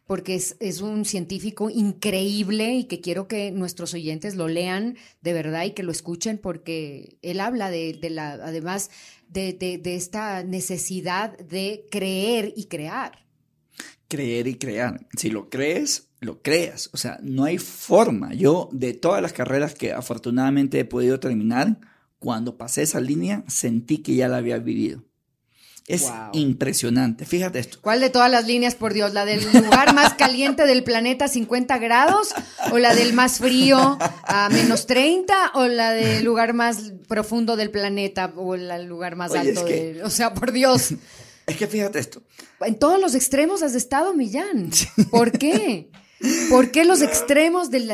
Speaker 1: porque es, es, un científico increíble y que quiero que nuestros oyentes lo lean de verdad y que lo escuchen porque él habla de, de la, además de, de, de esta necesidad de creer y crear.
Speaker 2: Creer y crear. Si lo crees, lo creas. O sea, no hay forma. Yo, de todas las carreras que afortunadamente he podido terminar, cuando pasé esa línea, sentí que ya la había vivido. Es impresionante. Fíjate esto.
Speaker 1: ¿Cuál de todas las líneas, por Dios? ¿La del lugar más caliente del planeta, 50 grados? ¿O la del más frío, a menos 30? ¿O la del lugar más profundo del planeta? ¿O el lugar más alto? de... O sea, por Dios.
Speaker 2: Es que fíjate esto.
Speaker 1: En todos los extremos has estado, Millán. ¿Por qué? ¿Por qué los extremos del,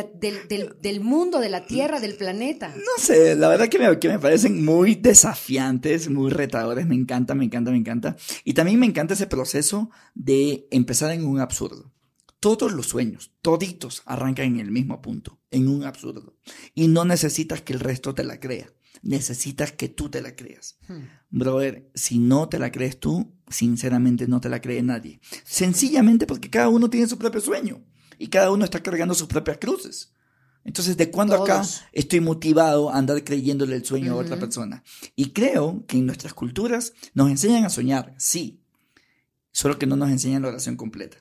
Speaker 1: mundo, de la Tierra, del planeta?
Speaker 2: No sé, la verdad que me, que me parecen muy desafiantes, muy retadores, me encanta, me encanta, me encanta. Y también me encanta ese proceso de empezar en un absurdo. Todos los sueños, toditos, arrancan en el mismo punto, en un absurdo. Y no necesitas que el resto te la crea, necesitas que tú te la creas. Hmm. Brother, si no te la crees tú, sinceramente no te la cree nadie. Sencillamente porque cada uno tiene su propio sueño y cada uno está cargando sus propias cruces. Entonces, ¿de cuándo acá estoy motivado a andar creyéndole el sueño a otra persona? Y creo que en nuestras culturas nos enseñan a soñar, sí, solo que no nos enseñan la oración completa.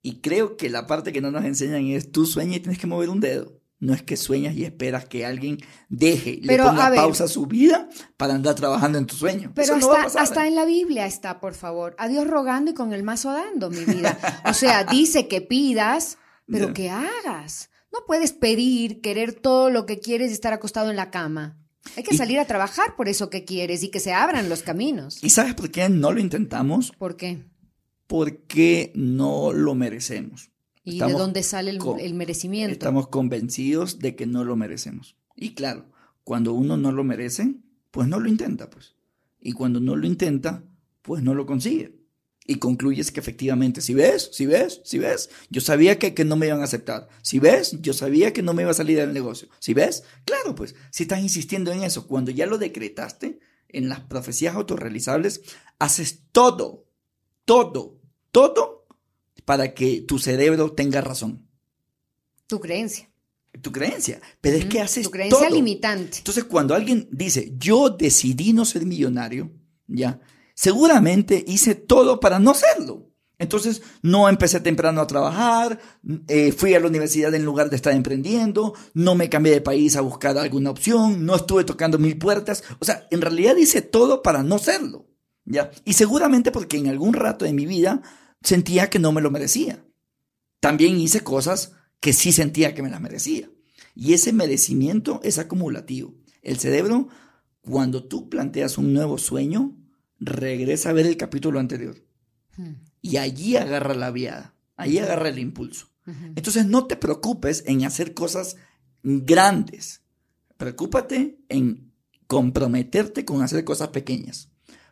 Speaker 2: Y creo que la parte que no nos enseñan es tú sueñas y tienes que mover un dedo. No es que sueñas y esperas que alguien deje, le ponga pausa a su vida para andar trabajando en tu sueño.
Speaker 1: Pero hasta, hasta en la Biblia está, por favor. A Dios rogando y con el mazo dando, mi vida. O sea, dice que pidas, pero que hagas. No puedes pedir, querer todo lo que quieres y estar acostado en la cama. Hay que salir a trabajar por eso que quieres y que se abran los caminos.
Speaker 2: ¿Y sabes por qué no lo intentamos?
Speaker 1: ¿Por qué?
Speaker 2: Porque no lo merecemos.
Speaker 1: ¿Y de dónde sale el, merecimiento?
Speaker 2: Estamos convencidos de que no lo merecemos. Y claro, cuando uno no lo merece, pues no lo intenta, pues. Y cuando no lo intenta, pues no lo consigue. Y concluyes que efectivamente, si ves, si ves, si ves, yo sabía que, que no me iban a aceptar. Si ves, yo sabía que no me iba a salir del negocio. Si ves, claro, pues, si estás insistiendo en eso, cuando ya lo decretaste, en las profecías autorrealizables, haces todo, todo, todo para que tu cerebro tenga razón.
Speaker 1: Tu creencia.
Speaker 2: Tu creencia. Pero es que haces
Speaker 1: Tu creencia
Speaker 2: todo.
Speaker 1: limitante.
Speaker 2: Entonces, cuando alguien dice, yo decidí no ser millonario, ya, seguramente hice todo para no serlo. Entonces, no empecé temprano a trabajar, eh, fui a la universidad en lugar de estar emprendiendo, no me cambié de país a buscar alguna opción, no estuve tocando mil puertas. O sea, en realidad hice todo para no serlo. ¿ya? Y seguramente porque en algún rato de mi vida sentía que no me lo merecía. También hice cosas que sí sentía que me las merecía. Y ese merecimiento es acumulativo. El cerebro, cuando tú planteas un nuevo sueño, regresa a ver el capítulo anterior.
Speaker 1: Hmm.
Speaker 2: Y allí agarra la viada, allí agarra el impulso. Entonces no te preocupes en hacer cosas grandes. Preocúpate en comprometerte con hacer cosas pequeñas.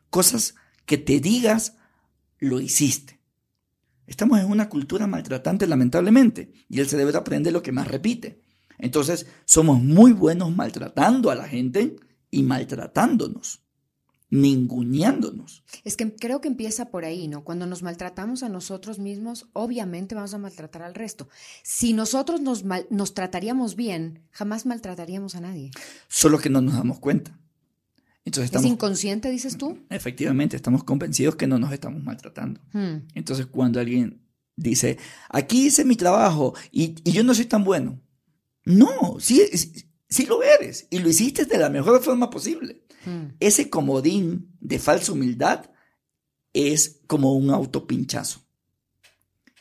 Speaker 2: Cosas que te digas, lo hiciste. Estamos en una cultura maltratante, lamentablemente, y el cerebro aprende lo que más repite. Entonces, somos muy buenos maltratando a la gente y maltratándonos, ninguneándonos.
Speaker 1: Es que creo que empieza por ahí, ¿no? Cuando nos maltratamos a nosotros mismos, obviamente vamos a maltratar al resto. Si nosotros nos, mal- nos trataríamos bien, jamás maltrataríamos a nadie.
Speaker 2: Solo que no nos damos cuenta. Entonces
Speaker 1: ¿Es
Speaker 2: estamos,
Speaker 1: inconsciente, dices tú?
Speaker 2: efectivamente, estamos convencidos que no nos estamos maltratando.
Speaker 1: Hmm.
Speaker 2: Entonces, cuando alguien dice, aquí hice mi trabajo y, y yo no soy tan bueno. No, sí, sí, sí lo eres y lo hiciste de la mejor forma posible.
Speaker 1: Hmm.
Speaker 2: Ese comodín de falsa humildad es como un autopinchazo.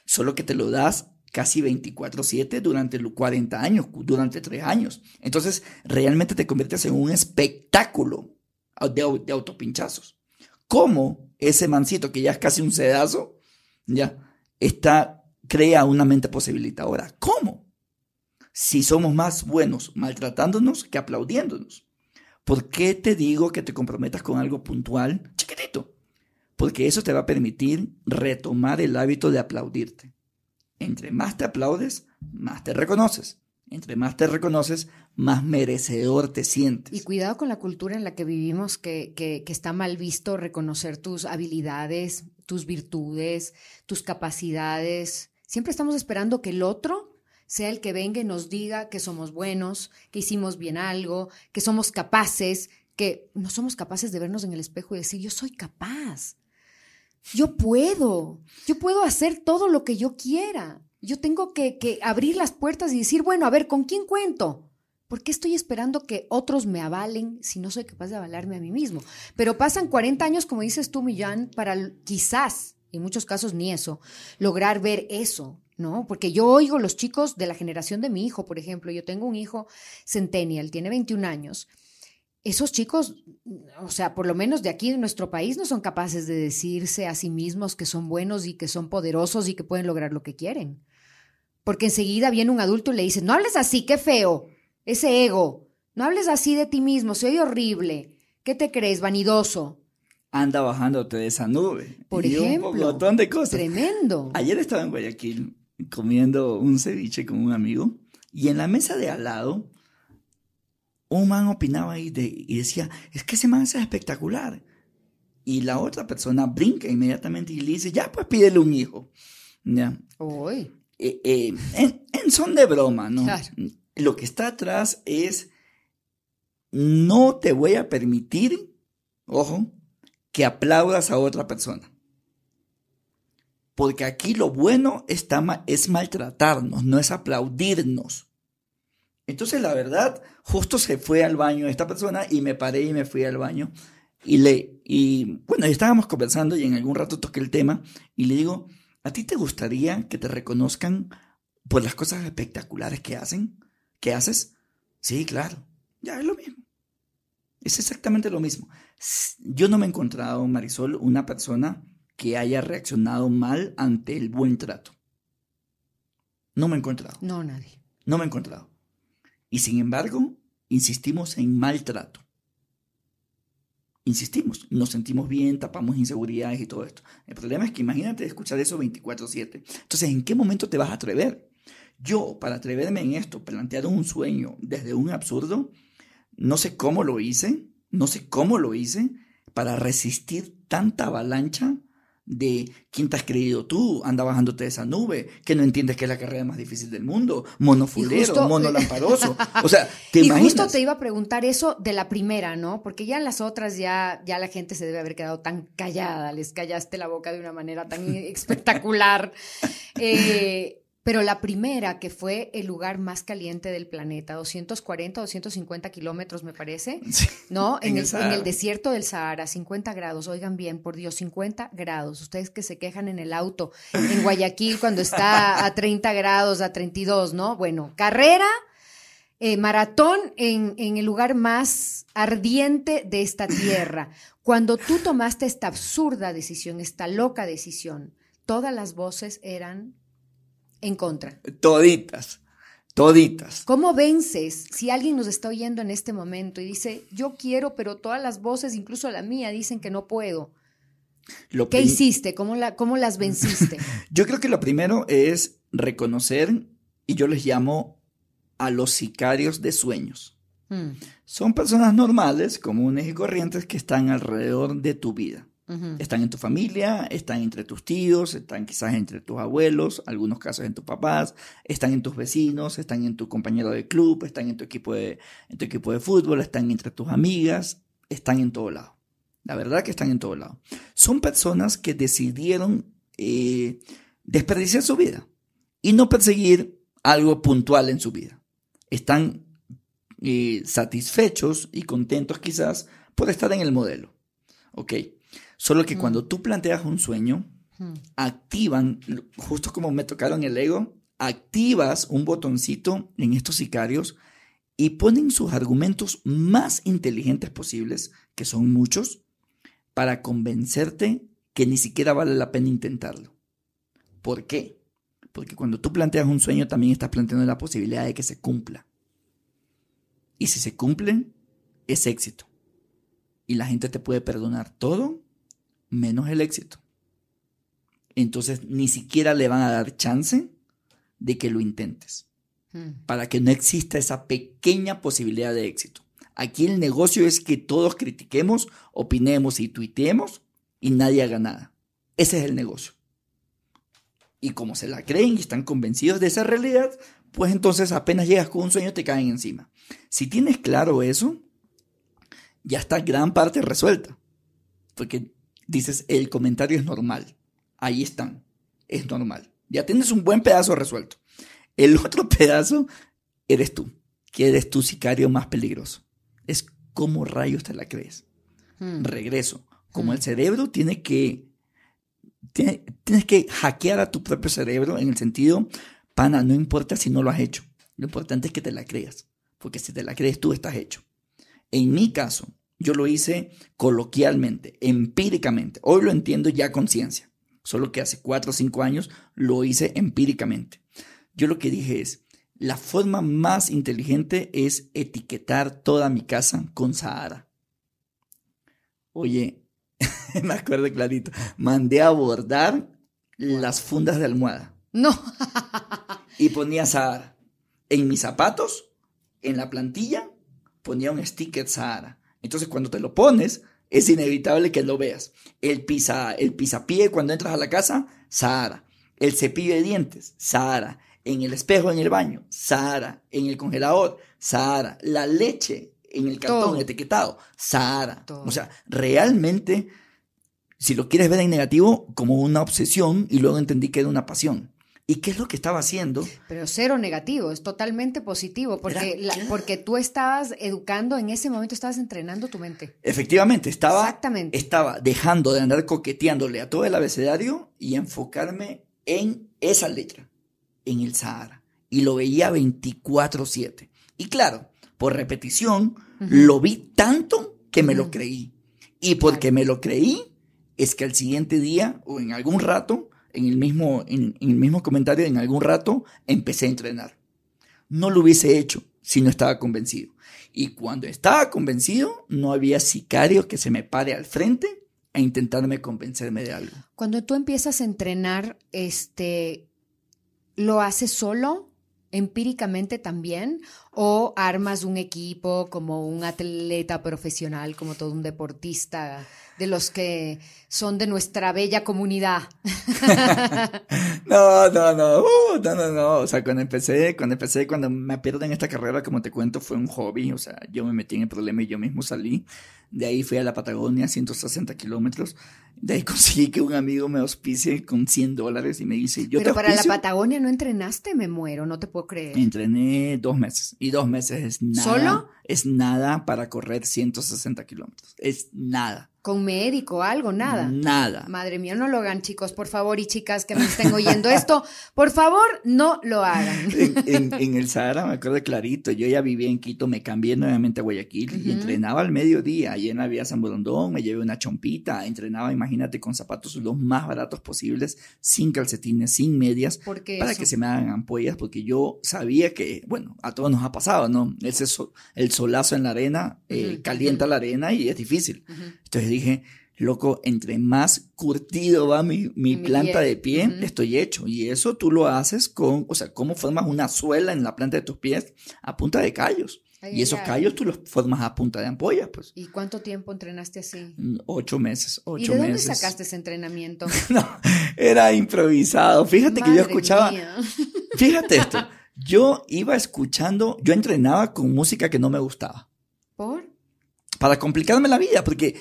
Speaker 2: Solo que te lo das casi 24/7 durante los 40 años, durante 3 años. Entonces, realmente te conviertes en un espectáculo de, de autopinchazos. ¿Cómo ese mancito que ya es casi un sedazo, ya, está, crea una mente posibilitadora? ¿Cómo? Si somos más buenos maltratándonos que aplaudiéndonos. ¿Por qué te digo que te comprometas con algo puntual, chiquitito? Porque eso te va a permitir retomar el hábito de aplaudirte. Entre más te aplaudes, más te reconoces. Entre más te reconoces, más merecedor te sientes.
Speaker 1: Y cuidado con la cultura en la que vivimos, que, que, está mal visto reconocer tus habilidades, tus virtudes, tus capacidades. Siempre estamos esperando que el otro sea el que venga y nos diga que somos buenos, que hicimos bien algo, que somos capaces, que no somos capaces de vernos en el espejo y decir, yo soy capaz, yo puedo, yo puedo hacer todo lo que yo quiera. Yo tengo que, abrir las puertas y decir, bueno, a ver, ¿con quién cuento? ¿Por qué estoy esperando que otros me avalen si no soy capaz de avalarme a mí mismo? Pero pasan 40 años, como dices tú, Millán, para quizás, en muchos casos ni eso, lograr ver eso, ¿no? Porque yo oigo los chicos de la generación de mi hijo, por ejemplo, yo tengo un hijo centennial, tiene 21 años. Esos chicos, o sea, por lo menos de aquí en nuestro país, no son capaces de decirse a sí mismos que son buenos y que son poderosos y que pueden lograr lo que quieren. Porque enseguida viene un adulto y le dice, no hables así, qué feo, ese ego, no hables así de ti mismo, soy horrible, ¿qué te crees, vanidoso?
Speaker 2: Anda bajándote de esa nube.
Speaker 1: Por
Speaker 2: y
Speaker 1: ejemplo,
Speaker 2: un montón de cosas.
Speaker 1: Tremendo.
Speaker 2: Ayer estaba en Guayaquil comiendo un ceviche con un amigo y en la mesa de al lado un man opinaba y, de- y decía, es que ese man es espectacular. Y la otra persona brinca inmediatamente y le dice, ya pues pídele un hijo. Ya.
Speaker 1: Uy,
Speaker 2: Eh, eh, en, en son de broma, ¿no?
Speaker 1: Claro.
Speaker 2: Lo que está atrás es, no te voy a permitir, ojo, que aplaudas a otra persona. Porque aquí lo bueno está, es maltratarnos, no es aplaudirnos. Entonces, la verdad, justo se fue al baño esta persona y me paré y me fui al baño. Y le, y bueno, estábamos conversando y en algún rato toqué el tema y le digo, ¿a ti te gustaría que te reconozcan por las cosas espectaculares que hacen? ¿Qué haces? Sí, claro. Ya es lo mismo. Es exactamente lo mismo. Yo no me he encontrado, Marisol, una persona que haya reaccionado mal ante el buen trato. No me he encontrado.
Speaker 1: no, nadie.
Speaker 2: No me he encontrado. Y sin embargo, insistimos en maltrato. Insistimos, nos sentimos bien, tapamos inseguridades y todo esto. El problema es que imagínate escuchar eso 24/7. Entonces, ¿en qué momento te vas a atrever? Yo, para atreverme en esto, plantear un sueño desde un absurdo, no sé cómo lo hice, no sé cómo lo hice, para resistir tanta avalancha de quién te has creído tú, anda bajándote de esa nube, que no entiendes que es la carrera más difícil del mundo, monofulero, monolamparoso. O sea,
Speaker 1: ¿te y justo te iba a preguntar eso de la primera, ¿no? Porque ya en las otras ya, ya la gente se debe haber quedado tan callada, les callaste la boca de una manera tan espectacular. Eh, pero la primera, que fue el lugar más caliente del planeta, 240, 250 kilómetros, me parece, ¿no? En, el, en, el, desierto del Sahara, 50 grados, oigan bien, por Dios, 50 grados. Ustedes que se quejan en el auto, en Guayaquil, cuando está a 30 grados, a 32, ¿no? Bueno, carrera, eh, maratón en, en el lugar más ardiente de esta tierra. Cuando tú tomaste esta absurda decisión, esta loca decisión, todas las voces eran en contra.
Speaker 2: Toditas, toditas.
Speaker 1: ¿Cómo vences si alguien nos está oyendo en este momento y dice, yo quiero, pero todas las voces, incluso la mía, dicen que no puedo? ¿Qué hiciste? ¿Cómo, la, ¿Cómo las venciste?
Speaker 2: yo creo que lo primero es reconocer, y yo les llamo a los sicarios de sueños. Hmm. Son personas normales, comunes y corrientes que están alrededor de tu vida. Están en tu familia, están entre tus tíos, están quizás entre tus abuelos, algunos casos en tus papás, están en tus vecinos, están en tu compañero de club, están en tu equipo de, en tu equipo de fútbol, están entre tus amigas, están en todo lado. La verdad que están en todo lado. Son personas que decidieron eh, desperdiciar su vida y no perseguir algo puntual en su vida. Están eh, satisfechos y contentos quizás por estar en el modelo. ¿Ok? Solo que cuando tú planteas un sueño, activan, justo como me tocaron el ego, activas un botoncito en estos sicarios y ponen sus argumentos más inteligentes posibles, que son muchos, para convencerte que ni siquiera vale la pena intentarlo. ¿Por qué? Porque cuando tú planteas un sueño también estás planteando la posibilidad de que se cumpla. Y si se cumple, es éxito. Y la gente te puede perdonar todo menos el éxito. Entonces ni siquiera le van a dar chance de que lo intentes. Hmm. Para que no exista esa pequeña posibilidad de éxito. Aquí el negocio es que todos critiquemos, opinemos y tuiteemos y nadie haga nada. Ese es el negocio. Y como se la creen y están convencidos de esa realidad, pues entonces apenas llegas con un sueño te caen encima. Si tienes claro eso, ya está gran parte resuelta. Porque dices, el comentario es normal. Ahí están. Es normal. Ya tienes un buen pedazo resuelto. El otro pedazo eres tú, que eres tu sicario más peligroso. Es como rayos te la crees. Hmm. Regreso. Como hmm. el cerebro tiene que. tienes que hackear a tu propio cerebro en el sentido, pana, no importa si no lo has hecho. Lo importante es que te la creas. Porque si te la crees tú, estás hecho. En mi caso, yo lo hice coloquialmente, empíricamente. Hoy lo entiendo ya con ciencia. Solo que hace cuatro o cinco años lo hice empíricamente. Yo lo que dije es, la forma más inteligente es etiquetar toda mi casa con Sahara. Oye, me acuerdo clarito, mandé a bordar las fundas de almohada.
Speaker 1: No.
Speaker 2: y ponía Sahara. En mis zapatos, en la plantilla, ponía un sticker Sahara. Entonces, cuando te lo pones, es inevitable que lo veas. El pisa, el pisapié cuando entras a la casa, Sahara. El cepillo de dientes, Sahara. En el espejo en el baño, Sahara. En el congelador, Sahara. La leche en el cartón etiquetado, Sahara. O sea, realmente, si lo quieres ver en negativo, como una obsesión, y luego entendí que era una pasión. ¿Y qué es lo que estaba haciendo?
Speaker 1: Pero cero negativo, es totalmente positivo, porque, porque tú estabas educando, en ese momento estabas entrenando tu mente.
Speaker 2: Efectivamente, estaba, Exactamente. estaba dejando de andar coqueteándole a todo el abecedario y enfocarme en esa letra, en el Sahara. Y lo veía 24/7. Y claro, por repetición, lo vi tanto que me lo creí. Y porque me lo creí, es que al siguiente día o en algún rato en el mismo, en, el mismo comentario, en algún rato empecé a entrenar. No lo hubiese hecho si no estaba convencido. Y cuando estaba convencido, no había sicario que se me pare al frente a intentarme convencerme de algo.
Speaker 1: Cuando tú empiezas a entrenar, este, ¿lo haces solo? empíricamente también o armas un equipo como un atleta profesional, como todo un deportista de los que son de nuestra bella comunidad.
Speaker 2: no, no, no, uh, no, no, no. O sea, cuando empecé, cuando empecé, cuando me pierdo en esta carrera, como te cuento, fue un hobby. O sea, yo me metí en el problema y yo mismo salí. De ahí fui a la Patagonia, 160 kilómetros. De ahí conseguí que un amigo me auspicie con 100 dólares y me dice, yo
Speaker 1: Pero para la Patagonia no entrenaste, me muero, no te puedo creer.
Speaker 2: Entrené dos meses. Y dos meses es nada.
Speaker 1: ¿Solo?
Speaker 2: Es nada para correr 160 kilómetros. Es nada.
Speaker 1: ¿Con médico, algo? Nada.
Speaker 2: Nada.
Speaker 1: Madre mía, no lo hagan, chicos, por favor, y chicas que me estén oyendo esto, por favor, no lo hagan.
Speaker 2: En, el Sahara me acuerdo clarito, yo ya vivía en Quito, me cambié nuevamente a Guayaquil y entrenaba al mediodía, allí en la vía San Borondón, me llevé una chompita, entrenaba, imagínate, con zapatos los más baratos posibles, sin calcetines, sin medias, para que se me hagan ampollas, porque yo sabía que, bueno, a todos nos ha pasado, ¿no? Ese el solazo en la arena eh, calienta la arena y es difícil. Entonces dije, loco, entre más curtido va mi, planta de pie, estoy hecho. Y eso tú lo haces con, o sea, cómo formas una suela en la planta de tus pies a punta de callos. Y esos callos tú los formas a punta de ampollas, pues.
Speaker 1: ¿Y cuánto tiempo entrenaste así?
Speaker 2: Mm, ocho meses, ocho
Speaker 1: ¿Y
Speaker 2: de
Speaker 1: dónde sacaste ese entrenamiento?
Speaker 2: no, era improvisado. Fíjate que yo escuchaba. Fíjate esto. Yo iba escuchando, yo entrenaba con música que no me gustaba.
Speaker 1: ¿Por?
Speaker 2: Para complicarme la vida, porque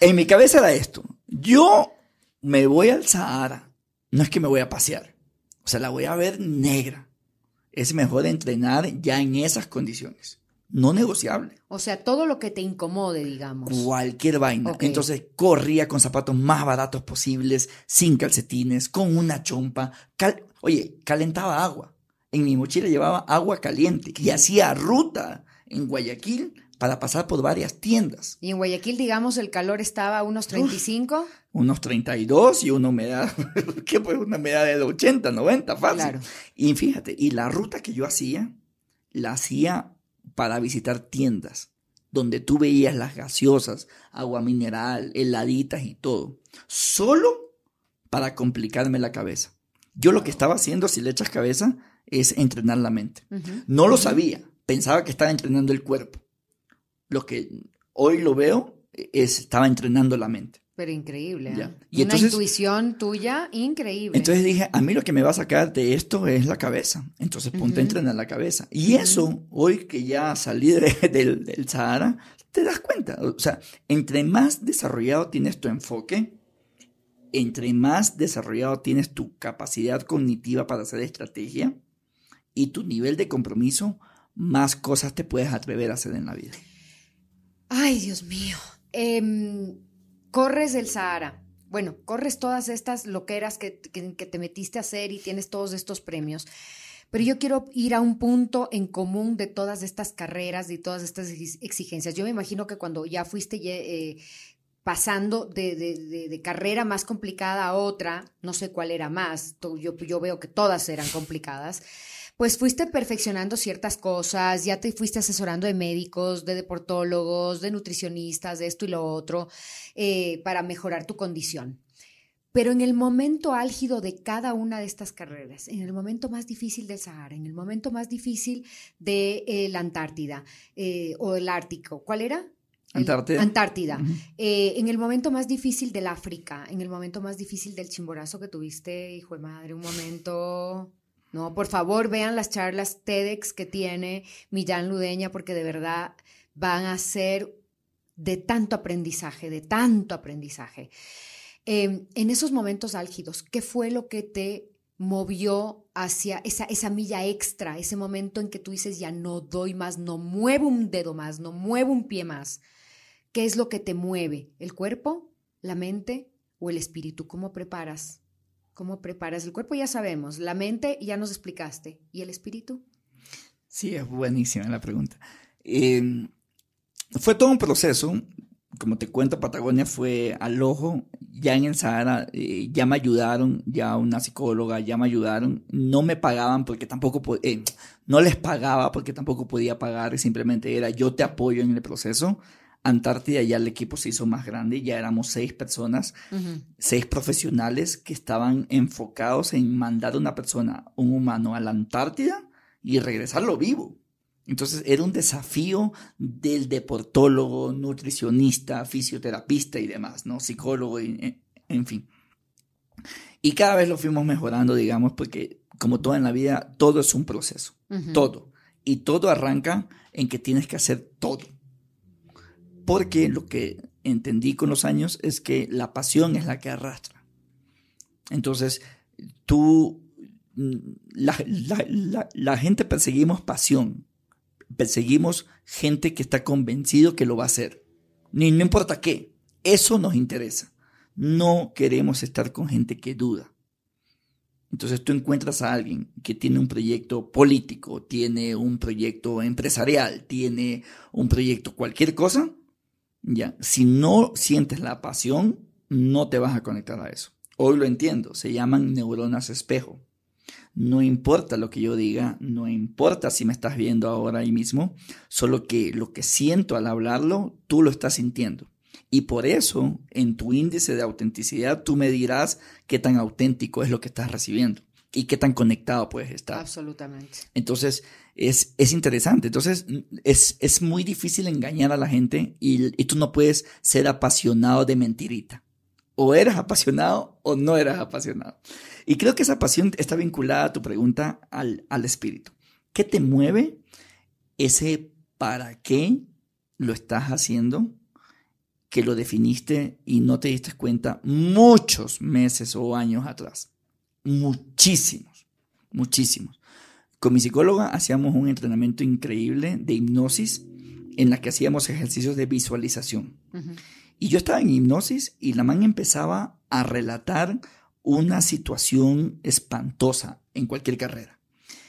Speaker 2: en mi cabeza era esto. Yo me voy al Sahara, no es que me voy a pasear, o sea, la voy a ver negra. Es mejor entrenar ya en esas condiciones. No negociable.
Speaker 1: O sea, todo lo que te incomode, digamos.
Speaker 2: Cualquier vaina. Entonces corría con zapatos más baratos posibles, sin calcetines, con una chompa. Oye, calentaba agua. En mi mochila llevaba agua caliente y hacía ruta en Guayaquil para pasar por varias tiendas.
Speaker 1: Y en Guayaquil, digamos, el calor estaba a unos 35.
Speaker 2: unos 32 y una humedad, ¿qué pues? Una humedad de 80, 90, fácil. Claro. Y fíjate, y la ruta que yo hacía, la hacía para visitar tiendas donde tú veías las gaseosas, agua mineral, heladitas y todo, solo para complicarme la cabeza. Yo lo que estaba haciendo, si le echas cabeza, es entrenar la mente. No lo sabía, pensaba que estaba entrenando el cuerpo. Lo que hoy lo veo es estaba entrenando la mente.
Speaker 1: Pero increíble. ¿eh? Y Una intuición tuya increíble.
Speaker 2: Entonces dije, a mí lo que me va a sacar de esto es la cabeza. Entonces ponte a entrenar la cabeza. Y eso, hoy que ya salí del, del Sahara, te das cuenta. O sea, entre más desarrollado tienes tu enfoque, entre más desarrollado tienes tu capacidad cognitiva para hacer estrategia, y tu nivel de compromiso, más cosas te puedes atrever a hacer en la vida.
Speaker 1: Ay, Dios mío. Em, corres el Sahara. Bueno, corres todas estas loqueras que, que, te metiste a hacer y tienes todos estos premios. Pero yo quiero ir a un punto en común de todas estas carreras y todas estas exigencias. Yo me imagino que cuando ya fuiste eh, pasando de, de, de, carrera más complicada a otra, no sé cuál era más, yo, yo veo que todas eran complicadas, pues fuiste perfeccionando ciertas cosas, ya te fuiste asesorando de médicos, de deportólogos, de nutricionistas, de esto y lo otro, eh, para mejorar tu condición. Pero en el momento álgido de cada una de estas carreras, en el momento más difícil del Sahara, en el momento más difícil de eh, la Antártida eh, o el Ártico, ¿cuál era?
Speaker 2: Antártida.
Speaker 1: Antártida. en el momento más difícil del África, en el momento más difícil del chimborazo que tuviste, hijo de madre, un momento no, por favor, vean las charlas TEDx que tiene Millán Ludeña porque de verdad van a ser de tanto aprendizaje, de tanto aprendizaje. Em, en esos momentos álgidos, ¿qué fue lo que te movió hacia esa, esa milla extra, ese momento en que tú dices, ya no doy más, no muevo un dedo más, no muevo un pie más? ¿Qué es lo que te mueve? ¿El cuerpo, la mente o el espíritu? ¿Cómo preparas ¿Cómo preparas el cuerpo? Ya sabemos. La mente ya nos explicaste. ¿Y el espíritu?
Speaker 2: Sí, es buenísima la pregunta. Em, fue todo un proceso. Como te cuento, Patagonia fue al ojo. Ya en el Sahara eh, ya me ayudaron, ya una psicóloga, ya me ayudaron. No me pagaban porque tampoco, eh, no les pagaba porque tampoco podía pagar. Simplemente era yo te apoyo en el proceso Antártida ya el equipo se hizo más grande, ya éramos seis personas, seis profesionales que estaban enfocados en mandar a una persona, un humano, a la Antártida y regresarlo vivo. Entonces era un desafío del deportólogo, nutricionista, fisioterapista y demás, ¿no? Psicólogo, y, en fin. Y cada vez lo fuimos mejorando, digamos, porque como todo en la vida, todo es un proceso, todo. Y todo arranca en que tienes que hacer todo. Porque lo que entendí con los años es que la pasión es la que arrastra. Entonces, tú, mm, la, gente perseguimos pasión, perseguimos gente que está convencido que lo va a hacer. Ni, no importa qué, eso nos interesa. No queremos estar con gente que duda. Entonces tú encuentras a alguien que tiene un proyecto político, tiene un proyecto empresarial, tiene un proyecto cualquier cosa, ya, si no sientes la pasión, no te vas a conectar a eso. Hoy lo entiendo, se llaman neuronas espejo. No importa lo que yo diga, no importa si me estás viendo ahora ahí mismo, solo que lo que siento al hablarlo, tú lo estás sintiendo. Y por eso, en tu índice de autenticidad, tú me dirás qué tan auténtico es lo que estás recibiendo y qué tan conectado puedes estar.
Speaker 1: Absolutamente.
Speaker 2: Entonces, es, es interesante. Entonces, es, es, muy difícil engañar a la gente y, y, tú no puedes ser apasionado de mentirita. O eres apasionado o no eres apasionado. Y creo que esa pasión está vinculada a tu pregunta al, al espíritu. ¿Qué te mueve ese para qué lo estás haciendo? que lo definiste y no te diste cuenta muchos meses o años atrás. Muchísimos, muchísimos. Con mi psicóloga hacíamos un entrenamiento increíble de hipnosis en la que hacíamos ejercicios de visualización. Y yo estaba en hipnosis y la man empezaba a relatar una situación espantosa en cualquier carrera.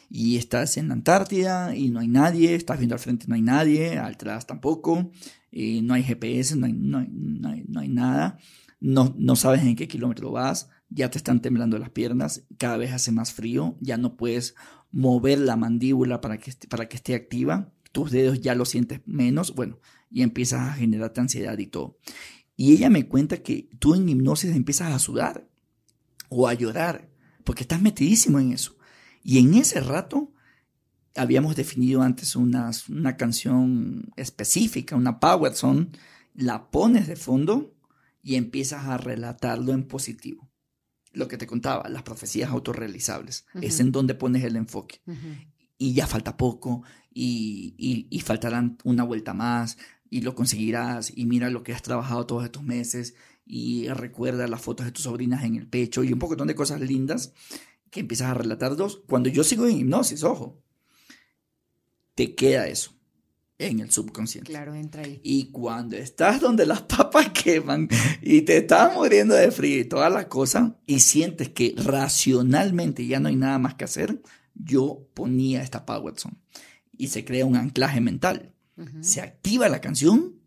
Speaker 2: Y estás en la Antártida y no hay nadie, estás viendo al frente no hay nadie, atrás tampoco, no hay GPS, no hay, no hay, nada, no, no sabes en qué kilómetro vas, ya te están temblando las piernas, cada vez hace más frío, ya no puedes mover la mandíbula para que, para que esté activa, tus dedos ya lo sientes menos, bueno, y empiezas a generarte ansiedad y todo. Y ella me cuenta que tú en hipnosis empiezas a sudar o a llorar, porque estás metidísimo en eso. Y en ese rato habíamos definido antes una, una canción específica, una power song, la pones de fondo y empiezas a relatarlo en positivo. Lo que te contaba, las profecías autorrealizables, es en donde pones el enfoque. Y ya falta poco, y, y, y, faltarán una vuelta más, y lo conseguirás, y mira lo que has trabajado todos estos meses, y recuerda las fotos de tus sobrinas en el pecho, y un poco de cosas lindas que empiezas a relatar dos. Cuando yo sigo en hipnosis, ojo, te queda eso en el subconsciente.
Speaker 1: Claro, entra ahí.
Speaker 2: Y cuando estás donde las papas queman y te estás muriendo de frío y todas las cosas y sientes que racionalmente ya no hay nada más que hacer, yo ponía esta Power Song y se crea un anclaje mental. Se activa la canción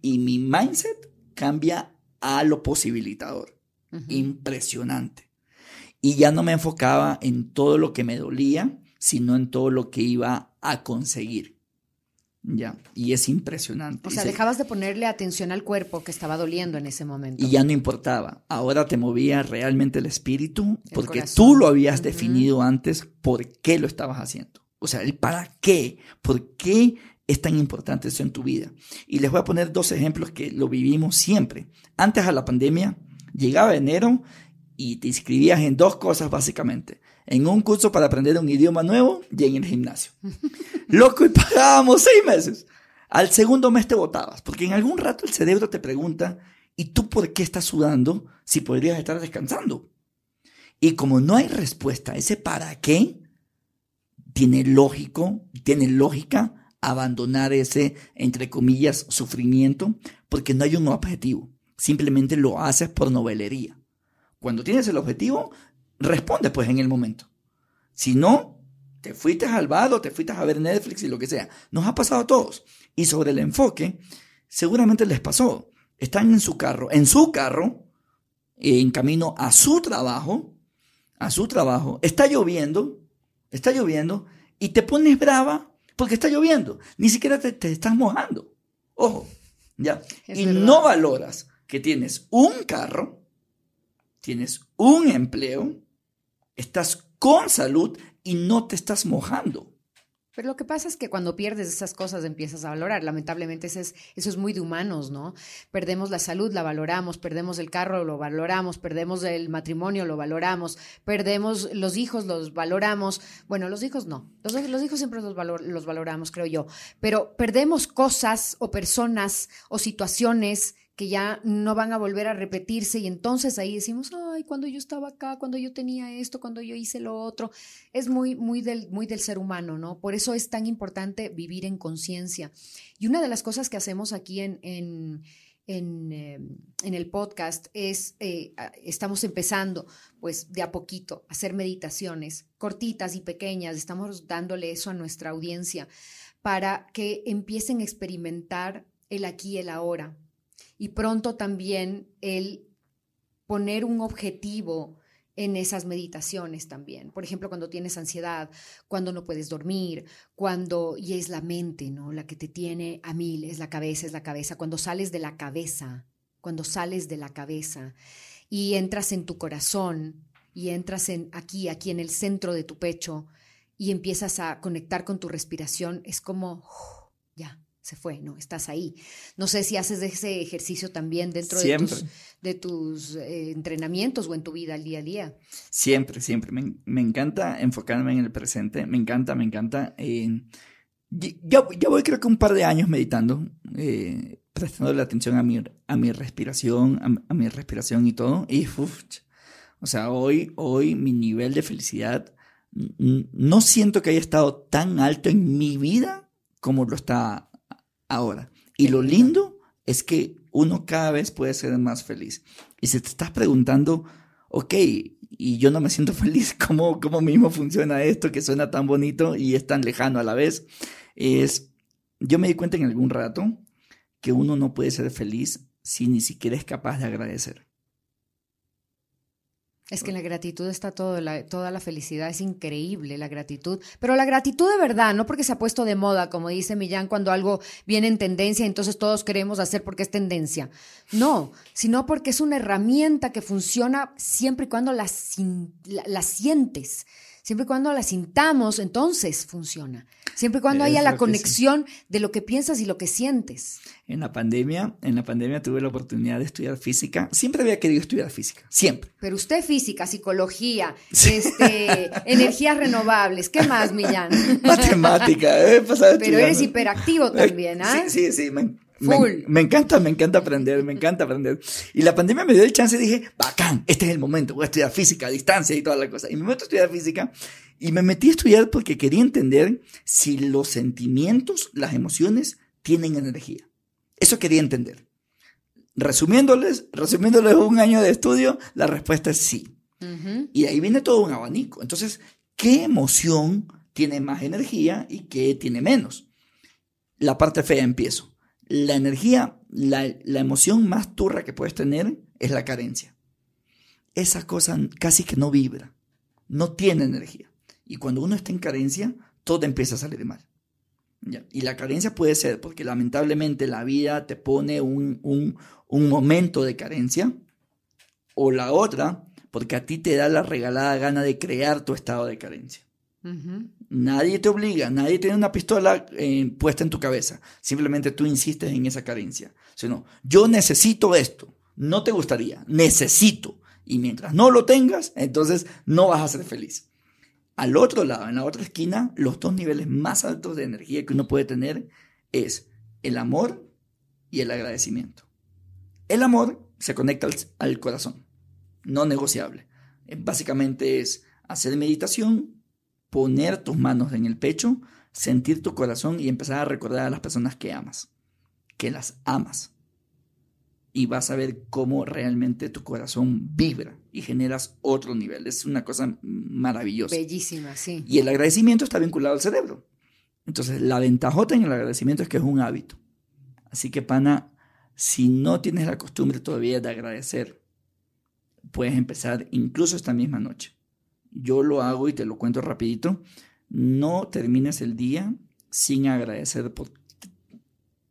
Speaker 2: y mi mindset cambia a lo posibilitador. Impresionante. Y ya no me enfocaba en todo lo que me dolía, sino en todo lo que iba a conseguir. Ya, y es impresionante.
Speaker 1: O sea, dejabas de ponerle atención al cuerpo que estaba doliendo en ese momento.
Speaker 2: Y ya no importaba. Ahora te movía realmente el espíritu porque tú lo habías definido antes por qué lo estabas haciendo. O sea, el para qué, por qué es tan importante eso en tu vida. Y les voy a poner dos ejemplos que lo vivimos siempre. Antes a la pandemia, llegaba enero y te inscribías en dos cosas básicamente en un curso para aprender un idioma nuevo y en el gimnasio. Loco, y pagábamos seis meses. Al segundo mes te botabas, porque en algún rato el cerebro te pregunta, ¿y tú por qué estás sudando si podrías estar descansando? Y como no hay respuesta ese para qué, tiene lógico, tiene lógica abandonar ese, entre comillas, sufrimiento, porque no hay un objetivo. Simplemente lo haces por novelería. Cuando tienes el objetivo, responde pues en el momento. Si no, te fuiste al bar te fuiste a ver Netflix y lo que sea. Nos ha pasado a todos. Y sobre el enfoque, seguramente les pasó. Están en su carro, en su carro, en camino a su trabajo, a su trabajo. Está lloviendo, está lloviendo, y te pones brava porque está lloviendo. Ni siquiera te, estás mojando. Ojo, ya. y no valoras que tienes un carro, tienes un empleo, estás con salud y no te estás mojando.
Speaker 1: Pero lo que pasa es que cuando pierdes esas cosas empiezas a valorar. Lamentablemente eso es, eso es muy de humanos, ¿no? Perdemos la salud, la valoramos, perdemos el carro, lo valoramos, perdemos el matrimonio, lo valoramos, perdemos los hijos, los valoramos. Bueno, los hijos no. Los, los hijos siempre los, los valoramos, creo yo. Pero perdemos cosas o personas o situaciones que ya no van a volver a repetirse y entonces ahí decimos, ay, cuando yo estaba acá, cuando yo tenía esto, cuando yo hice lo otro, es muy, muy del, muy del ser humano, ¿no? Por eso es tan importante vivir en conciencia. Y una de las cosas que hacemos aquí en, en, en, eh, el podcast es, eh, estamos empezando, pues, de a poquito, a hacer meditaciones cortitas y pequeñas, estamos dándole eso a nuestra audiencia para que empiecen a experimentar el aquí y el ahora, y pronto también el poner un objetivo en esas meditaciones también. Por ejemplo, cuando tienes ansiedad, cuando no puedes dormir, cuando, y es la mente, ¿no? La que te tiene a mil, es la cabeza, es la cabeza. Cuando sales de la cabeza, cuando sales de la cabeza y entras en tu corazón y entras en aquí, aquí en el centro de tu pecho y empiezas a conectar con tu respiración, es como, ya, se fue, ¿no? Estás ahí. No sé si haces ese ejercicio también dentro de tus, de tus eh, entrenamientos o en tu vida al día a día.
Speaker 2: Siempre, siempre. Me, encanta enfocarme en el presente. Me encanta, me encanta. Eh, yo, voy creo que un par de años meditando, eh, prestando la atención a mi, a mi respiración, a, mi respiración y todo. Y, o sea, hoy, hoy mi nivel de felicidad no siento que haya estado tan alto en mi vida como lo está ahora. Y lo lindo es que uno cada vez puede ser más feliz. Y si te estás preguntando, ok, y yo no me siento feliz, ¿cómo, cómo mismo funciona esto que suena tan bonito y es tan lejano a la vez? Es, yo me di cuenta en algún rato que uno no puede ser feliz si ni siquiera es capaz de agradecer.
Speaker 1: Es que en la gratitud está todo, la, toda la felicidad, es increíble la gratitud, pero la gratitud de verdad, no porque se ha puesto de moda, como dice Millán, cuando algo viene en tendencia, entonces todos queremos hacer porque es tendencia. No, sino porque es una herramienta que funciona siempre y cuando la, la sientes. Siempre y cuando la sintamos, entonces funciona. Siempre y cuando haya la conexión de lo que piensas y lo que sientes.
Speaker 2: En la pandemia, en la pandemia tuve la oportunidad de estudiar física. Siempre había querido estudiar física, siempre.
Speaker 1: Pero usted física, psicología, este, energías renovables, ¿qué más, Millán?
Speaker 2: Matemática,
Speaker 1: Pero eres hiperactivo también, ¿ah?
Speaker 2: Sí, sí, sí, me, encanta, me encanta aprender, me encanta aprender. Y la pandemia me dio el chance y dije, bacán, este es el momento, voy a estudiar física a distancia y toda la cosa. Y me meto a estudiar física y me metí a estudiar porque quería entender si los sentimientos, las emociones, tienen energía. Eso quería entender. Resumiéndoles, resumiéndoles un año de estudio, la respuesta es sí. Y ahí viene todo un abanico. Entonces, ¿qué emoción tiene más energía y qué tiene menos? La parte fea empiezo la energía, la, emoción más turra que puedes tener es la carencia. Esa cosa casi que no vibra, no tiene energía. Y cuando uno está en carencia, todo empieza a salir mal. Y la carencia puede ser porque lamentablemente la vida te pone un, un momento de carencia, o la otra, porque a ti te da la regalada gana de crear tu estado de carencia. Nadie te obliga, nadie tiene una pistola eh, puesta en tu cabeza. Simplemente tú insistes en esa carencia. Sino, yo necesito esto. No te gustaría, necesito. Y mientras no lo tengas, entonces no vas a ser feliz. Al otro lado, en la otra esquina, los dos niveles más altos de energía que uno puede tener es el amor y el agradecimiento. El amor se conecta al, al corazón, no negociable. Básicamente es hacer meditación, poner tus manos en el pecho, sentir tu corazón y empezar a recordar a las personas que amas, que las amas. Y vas a ver cómo realmente tu corazón vibra y generas otro nivel. Es una cosa maravillosa.
Speaker 1: Bellísima, sí.
Speaker 2: Y el agradecimiento está vinculado al cerebro. Entonces, la ventajota en el agradecimiento es que es un hábito. Así que, pana, si no tienes la costumbre todavía de agradecer, puedes empezar incluso esta misma noche yo lo hago y te lo cuento rapidito, no termines el día sin agradecer por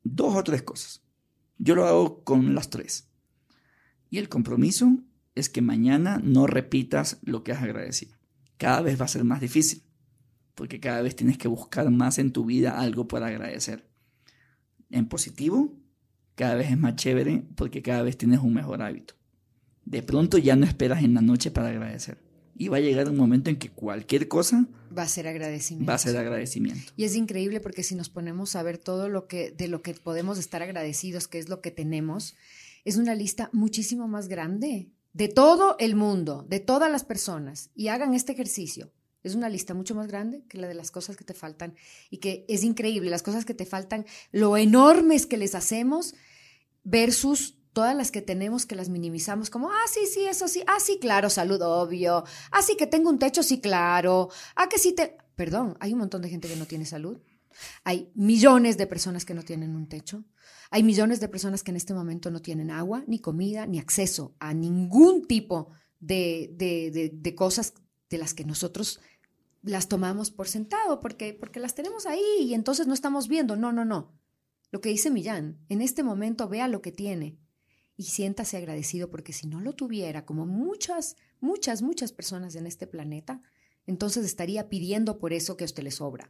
Speaker 2: dos o tres cosas. Yo lo hago con las tres. Y el compromiso es que mañana no repitas lo que has agradecido. Cada vez va a ser más difícil. porque cada vez tienes que buscar más en tu vida algo para agradecer. En positivo, cada vez es más chévere porque cada vez tienes un mejor hábito. De pronto ya no esperas en la noche para agradecer. Y va a llegar un momento en que cualquier cosa
Speaker 1: va a ser agradecimiento.
Speaker 2: Va a ser agradecimiento.
Speaker 1: Y es increíble porque si nos ponemos a ver todo lo que de lo que podemos estar agradecidos, que es lo que tenemos, es una lista muchísimo más grande de todo el mundo, de todas las personas y hagan este ejercicio. Es una lista mucho más grande que la de las cosas que te faltan y que es increíble, las cosas que te faltan, lo enormes que les hacemos versus todas las que tenemos que las minimizamos como, ah, sí, sí, eso sí, ah, sí, claro, salud, obvio, ah, sí, que tengo un techo, sí, claro, ah, que sí te... Perdón, hay un montón de gente que no tiene salud, hay millones de personas que no tienen un techo, hay millones de personas que en este momento no tienen agua, ni comida, ni acceso a ningún tipo de, de, de cosas de las que nosotros las tomamos por sentado porque, porque las tenemos ahí y entonces no estamos viendo. No, no, no. Lo que dice Millán, en este momento vea lo que tiene y siéntase agradecido porque si no lo tuviera, como muchas, muchas, muchas personas en este planeta, entonces estaría pidiendo por eso que a usted le sobra.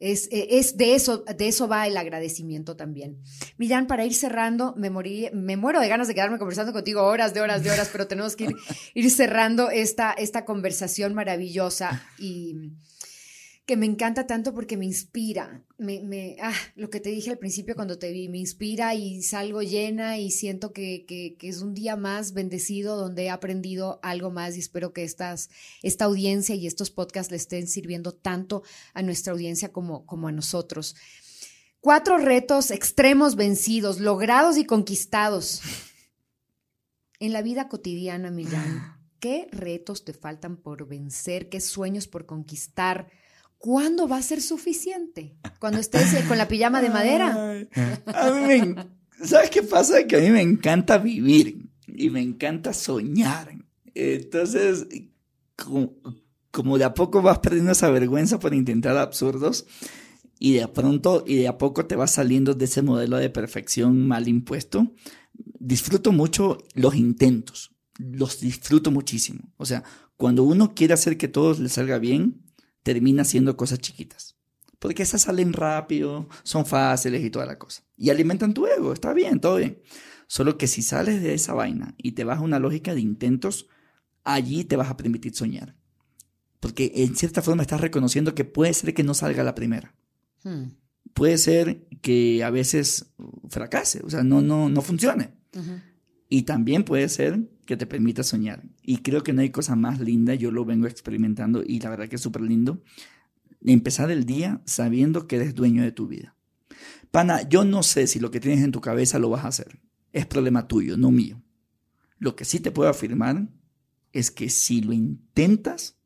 Speaker 1: Es, e, es, de, eso, de eso va el agradecimiento también. Millán, para ir cerrando, me, morí, me muero de ganas de quedarme conversando contigo horas de horas de horas, pero tenemos que ir, ir cerrando esta, esta conversación maravillosa y que me encanta tanto porque me inspira. Me, me, ah, lo que te dije al principio cuando te vi, me inspira y salgo llena y siento que, que, que, es un día más bendecido donde he aprendido algo más y espero que estas, esta audiencia y estos podcasts le estén sirviendo tanto a nuestra audiencia como, como a nosotros. Cuatro retos extremos vencidos, logrados y conquistados. En la vida cotidiana, Millán, ¿qué retos te faltan por vencer? ¿Qué sueños por conquistar? ¿Cuándo va a ser suficiente? Cuando estés eh, con la pijama de madera.
Speaker 2: a mí ¿Sabes qué pasa? Que a mí me encanta vivir y me encanta soñar. Entonces, como, de a poco vas perdiendo esa vergüenza por intentar absurdos y de pronto y de a poco te vas saliendo de ese modelo de perfección mal impuesto, disfruto mucho los intentos. Los disfruto muchísimo. O sea, cuando uno quiere hacer que todo le salga bien, termina haciendo cosas chiquitas. Porque esas salen rápido, son fáciles y toda la cosa. Y alimentan tu ego, está bien, todo bien. Solo que si sales de esa vaina y te vas a una lógica de intentos, allí te vas a permitir soñar. Porque en cierta forma estás reconociendo que puede ser que no salga la primera. Hmm. Puede ser que a veces fracase, o sea, no, no, no funcione. Y también puede ser que te permita soñar. Y creo que no hay cosa más linda, yo lo vengo experimentando y la verdad que es súper lindo, empezar el día sabiendo que eres dueño de tu vida. Pana, yo no sé si lo que tienes en tu cabeza lo vas a hacer. Es problema tuyo, no mío. Lo que sí te puedo afirmar es que si lo intentas,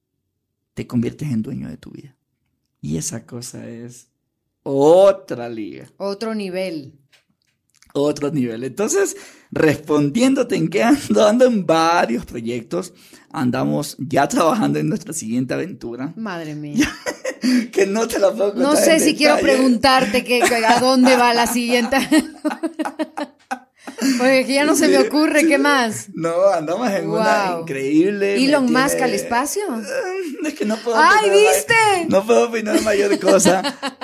Speaker 2: te conviertes en dueño de tu vida. Y esa cosa es otra liga.
Speaker 1: Otro nivel
Speaker 2: otro nivel. Entonces, respondiéndote en qué ando, ando en varios proyectos. Andamos ya trabajando en nuestra siguiente aventura.
Speaker 1: Madre mía.
Speaker 2: que no te la puedo contar
Speaker 1: No sé si quiero preguntarte que, a dónde va la siguiente. Porque ya no se me ocurre, ¿qué más?
Speaker 2: No, andamos en una increíble.
Speaker 1: ¿Elon Musk al espacio?
Speaker 2: Es que no puedo.
Speaker 1: ¡Ay, viste!
Speaker 2: no puedo opinar mayor cosa.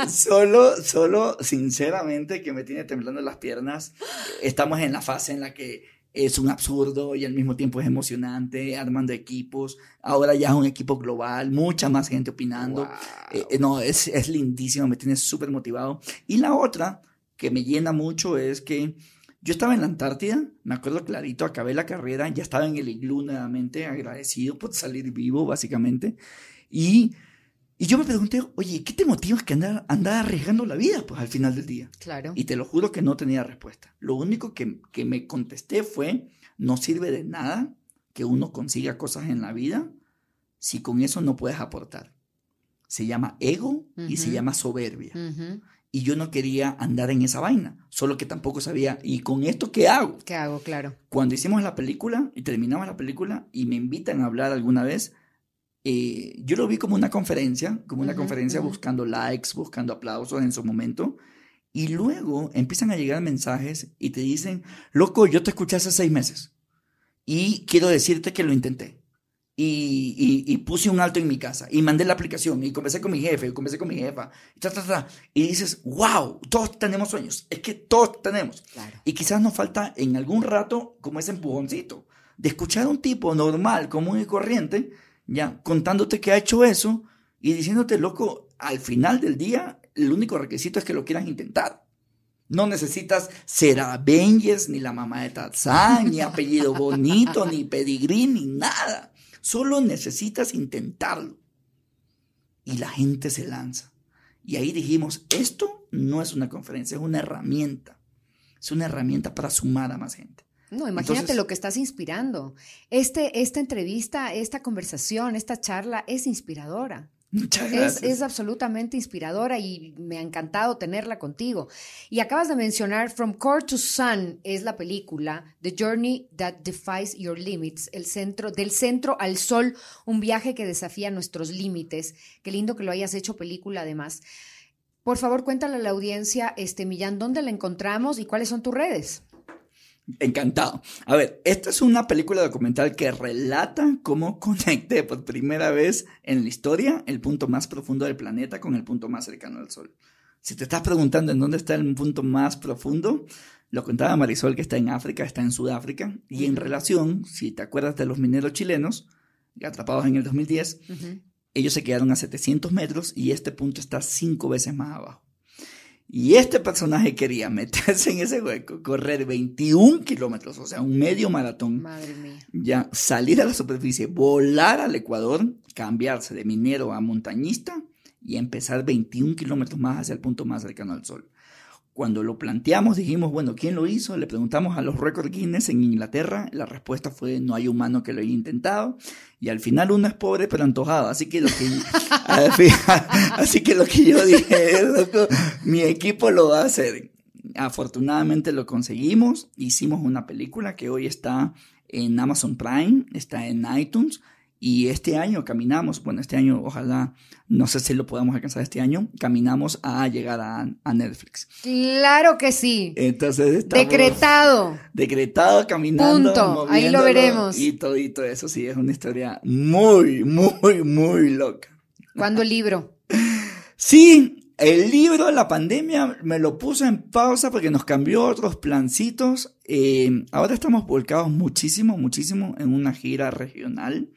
Speaker 2: solo, solo, sinceramente, que me tiene temblando las piernas. Estamos en la fase en la que es un absurdo y al mismo tiempo es emocionante, armando equipos. Ahora ya es un equipo global, mucha más gente opinando. Eh, eh, no, es, es lindísimo, me tiene súper motivado. Y la otra que me llena mucho es que yo estaba en la Antártida, me acuerdo clarito, acabé la carrera, ya estaba en el iglú nuevamente, agradecido por salir vivo, básicamente. Y, y yo me pregunté, oye, ¿qué te motiva que andar, andar arriesgando la vida pues, al final del día?
Speaker 1: Claro.
Speaker 2: Y te lo juro que no tenía respuesta. Lo único que, que me contesté fue, no sirve de nada que uno consiga cosas en la vida si con eso no puedes aportar. Se llama ego y se llama soberbia y yo no quería andar en esa vaina, solo que tampoco sabía, ¿y con esto qué hago?
Speaker 1: ¿Qué hago? Claro.
Speaker 2: Cuando hicimos la película y terminamos la película y me invitan a hablar alguna vez, eh, yo lo vi como una conferencia, como una conferencia buscando likes, buscando aplausos en su momento, y luego empiezan a llegar mensajes y te dicen, loco, yo te escuché hace seis meses y quiero decirte que lo intenté. Y, y, puse un alto en mi casa y mandé la aplicación y conversé con mi jefe, y conversé con mi jefa, y, y dices, wow, todos tenemos sueños, es que todos tenemos. Y quizás nos falta en algún rato como ese empujoncito de escuchar a un tipo normal, común y corriente, ya, contándote que ha hecho eso y diciéndote, loco, al final del día, el único requisito es que lo quieran intentar. No necesitas ser Avengers, ni la mamá de Tarzán, ni apellido bonito, ni pedigrí, ni nada. Solo necesitas intentarlo. Y la gente se lanza. Y ahí dijimos, esto no es una conferencia, es una herramienta. Es una herramienta para sumar a más gente.
Speaker 1: No, imagínate lo que estás inspirando. Este, esta entrevista, esta conversación, esta charla es inspiradora.
Speaker 2: Muchas gracias.
Speaker 1: Es, absolutamente inspiradora y me ha encantado tenerla contigo. Y acabas de mencionar From Core to Sun es la película The Journey That Defies Your Limits, el centro del centro al sol, un viaje que desafía nuestros límites. Qué lindo que lo hayas hecho película además. Por favor, cuéntale a la audiencia, este Millán, dónde la encontramos y cuáles son tus redes.
Speaker 2: Encantado. A ver, esta es una película documental que relata cómo conecté por primera vez en la historia el punto más profundo del planeta con el punto más cercano al Sol. Si te estás preguntando en dónde está el punto más profundo, lo contaba Marisol que está en África, está en Sudáfrica, y en relación, si te acuerdas de los mineros chilenos, atrapados en el 2010, ellos se quedaron a 700 metros y este punto está cinco veces más abajo. Y este personaje quería meterse en ese hueco, correr 21 kilómetros, o sea, un medio maratón.
Speaker 1: Madre mía.
Speaker 2: Ya, salir a la superficie, volar al Ecuador, cambiarse de minero a montañista y empezar 21 kilómetros más hacia el punto más cercano al Sol. Cuando lo planteamos, dijimos, bueno, ¿quién lo hizo? Le preguntamos a los récord Guinness en Inglaterra. La respuesta fue, no hay humano que lo haya intentado. Y al final uno es pobre pero antojado. Así que lo que, así que, lo que yo dije, loco, mi equipo lo va a hacer. Afortunadamente lo conseguimos. Hicimos una película que hoy está en Amazon Prime, está en iTunes. Y este año caminamos, bueno, este año ojalá, no sé si lo podamos alcanzar este año, caminamos a llegar a, Netflix.
Speaker 1: Claro que sí.
Speaker 2: Entonces estamos
Speaker 1: Decretado.
Speaker 2: Decretado, caminando.
Speaker 1: Punto. Ahí lo veremos.
Speaker 2: Y todo, y todo eso, sí, es una historia muy, muy, muy loca.
Speaker 1: ¿Cuándo el libro?
Speaker 2: Sí, el libro de la pandemia me lo puse en pausa porque nos cambió otros plancitos. Eh, ahora estamos volcados muchísimo, muchísimo en una gira regional.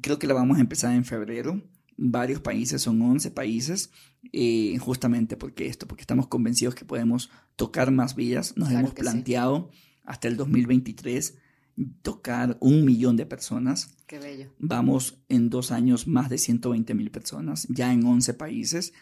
Speaker 2: Creo que la vamos a empezar en febrero. Varios países, son 11 países, eh, justamente porque esto, porque estamos convencidos que podemos tocar más vidas. Nos hemos planteado hasta el 2023 tocar un millón de personas.
Speaker 1: Qué bello.
Speaker 2: Vamos en dos años más de 120 mil personas, ya en 11 países.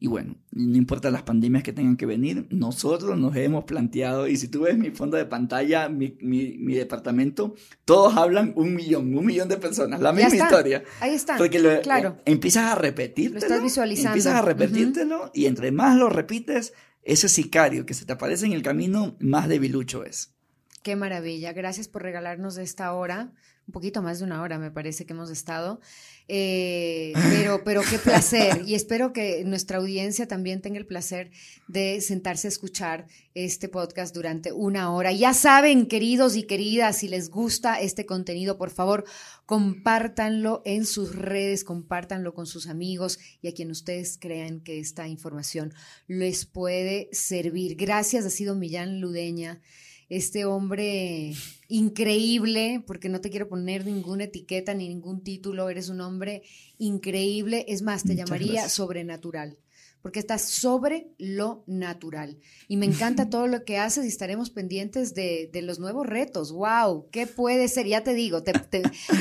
Speaker 2: Y bueno, no importa las pandemias que tengan que venir, nosotros nos hemos planteado, y si tú ves mi fondo de pantalla, mi, mi, departamento, todos hablan un millón, un millón de personas, la misma historia.
Speaker 1: Ahí está.
Speaker 2: Porque lo, claro. empiezas a repetir
Speaker 1: Lo estás visualizando.
Speaker 2: Empiezas a repetírtelo y entre más lo repites, ese sicario que se te aparece en el camino, más debilucho es.
Speaker 1: Qué maravilla. Gracias por regalarnos esta hora, un poquito más de una hora me parece que hemos estado. Eh, pero, pero qué placer. Y espero que nuestra audiencia también tenga el placer de sentarse a escuchar este podcast durante una hora. Ya saben, queridos y queridas, si les gusta este contenido, por favor, compártanlo en sus redes, compártanlo con sus amigos y a quien ustedes crean que esta información les puede servir. Gracias, ha sido Millán Ludeña este hombre increíble, porque no te quiero poner ninguna etiqueta ni ningún título, eres un hombre increíble, es más, te llamaría sobrenatural, porque estás sobre lo natural. Y me encanta todo lo que haces y estaremos pendientes de, los nuevos retos. ¡Wow! ¿Qué puede ser? Ya te digo,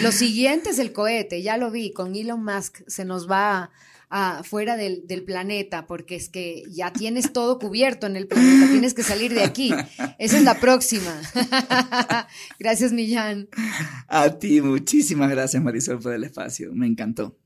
Speaker 1: lo siguiente es el cohete, ya lo vi, con Elon Musk se nos va fuera del, del, planeta, porque es que ya tienes todo cubierto en el planeta, tienes que salir de aquí. Esa es la próxima. gracias, Millán.
Speaker 2: A ti, muchísimas gracias, Marisol, por el espacio. Me encantó.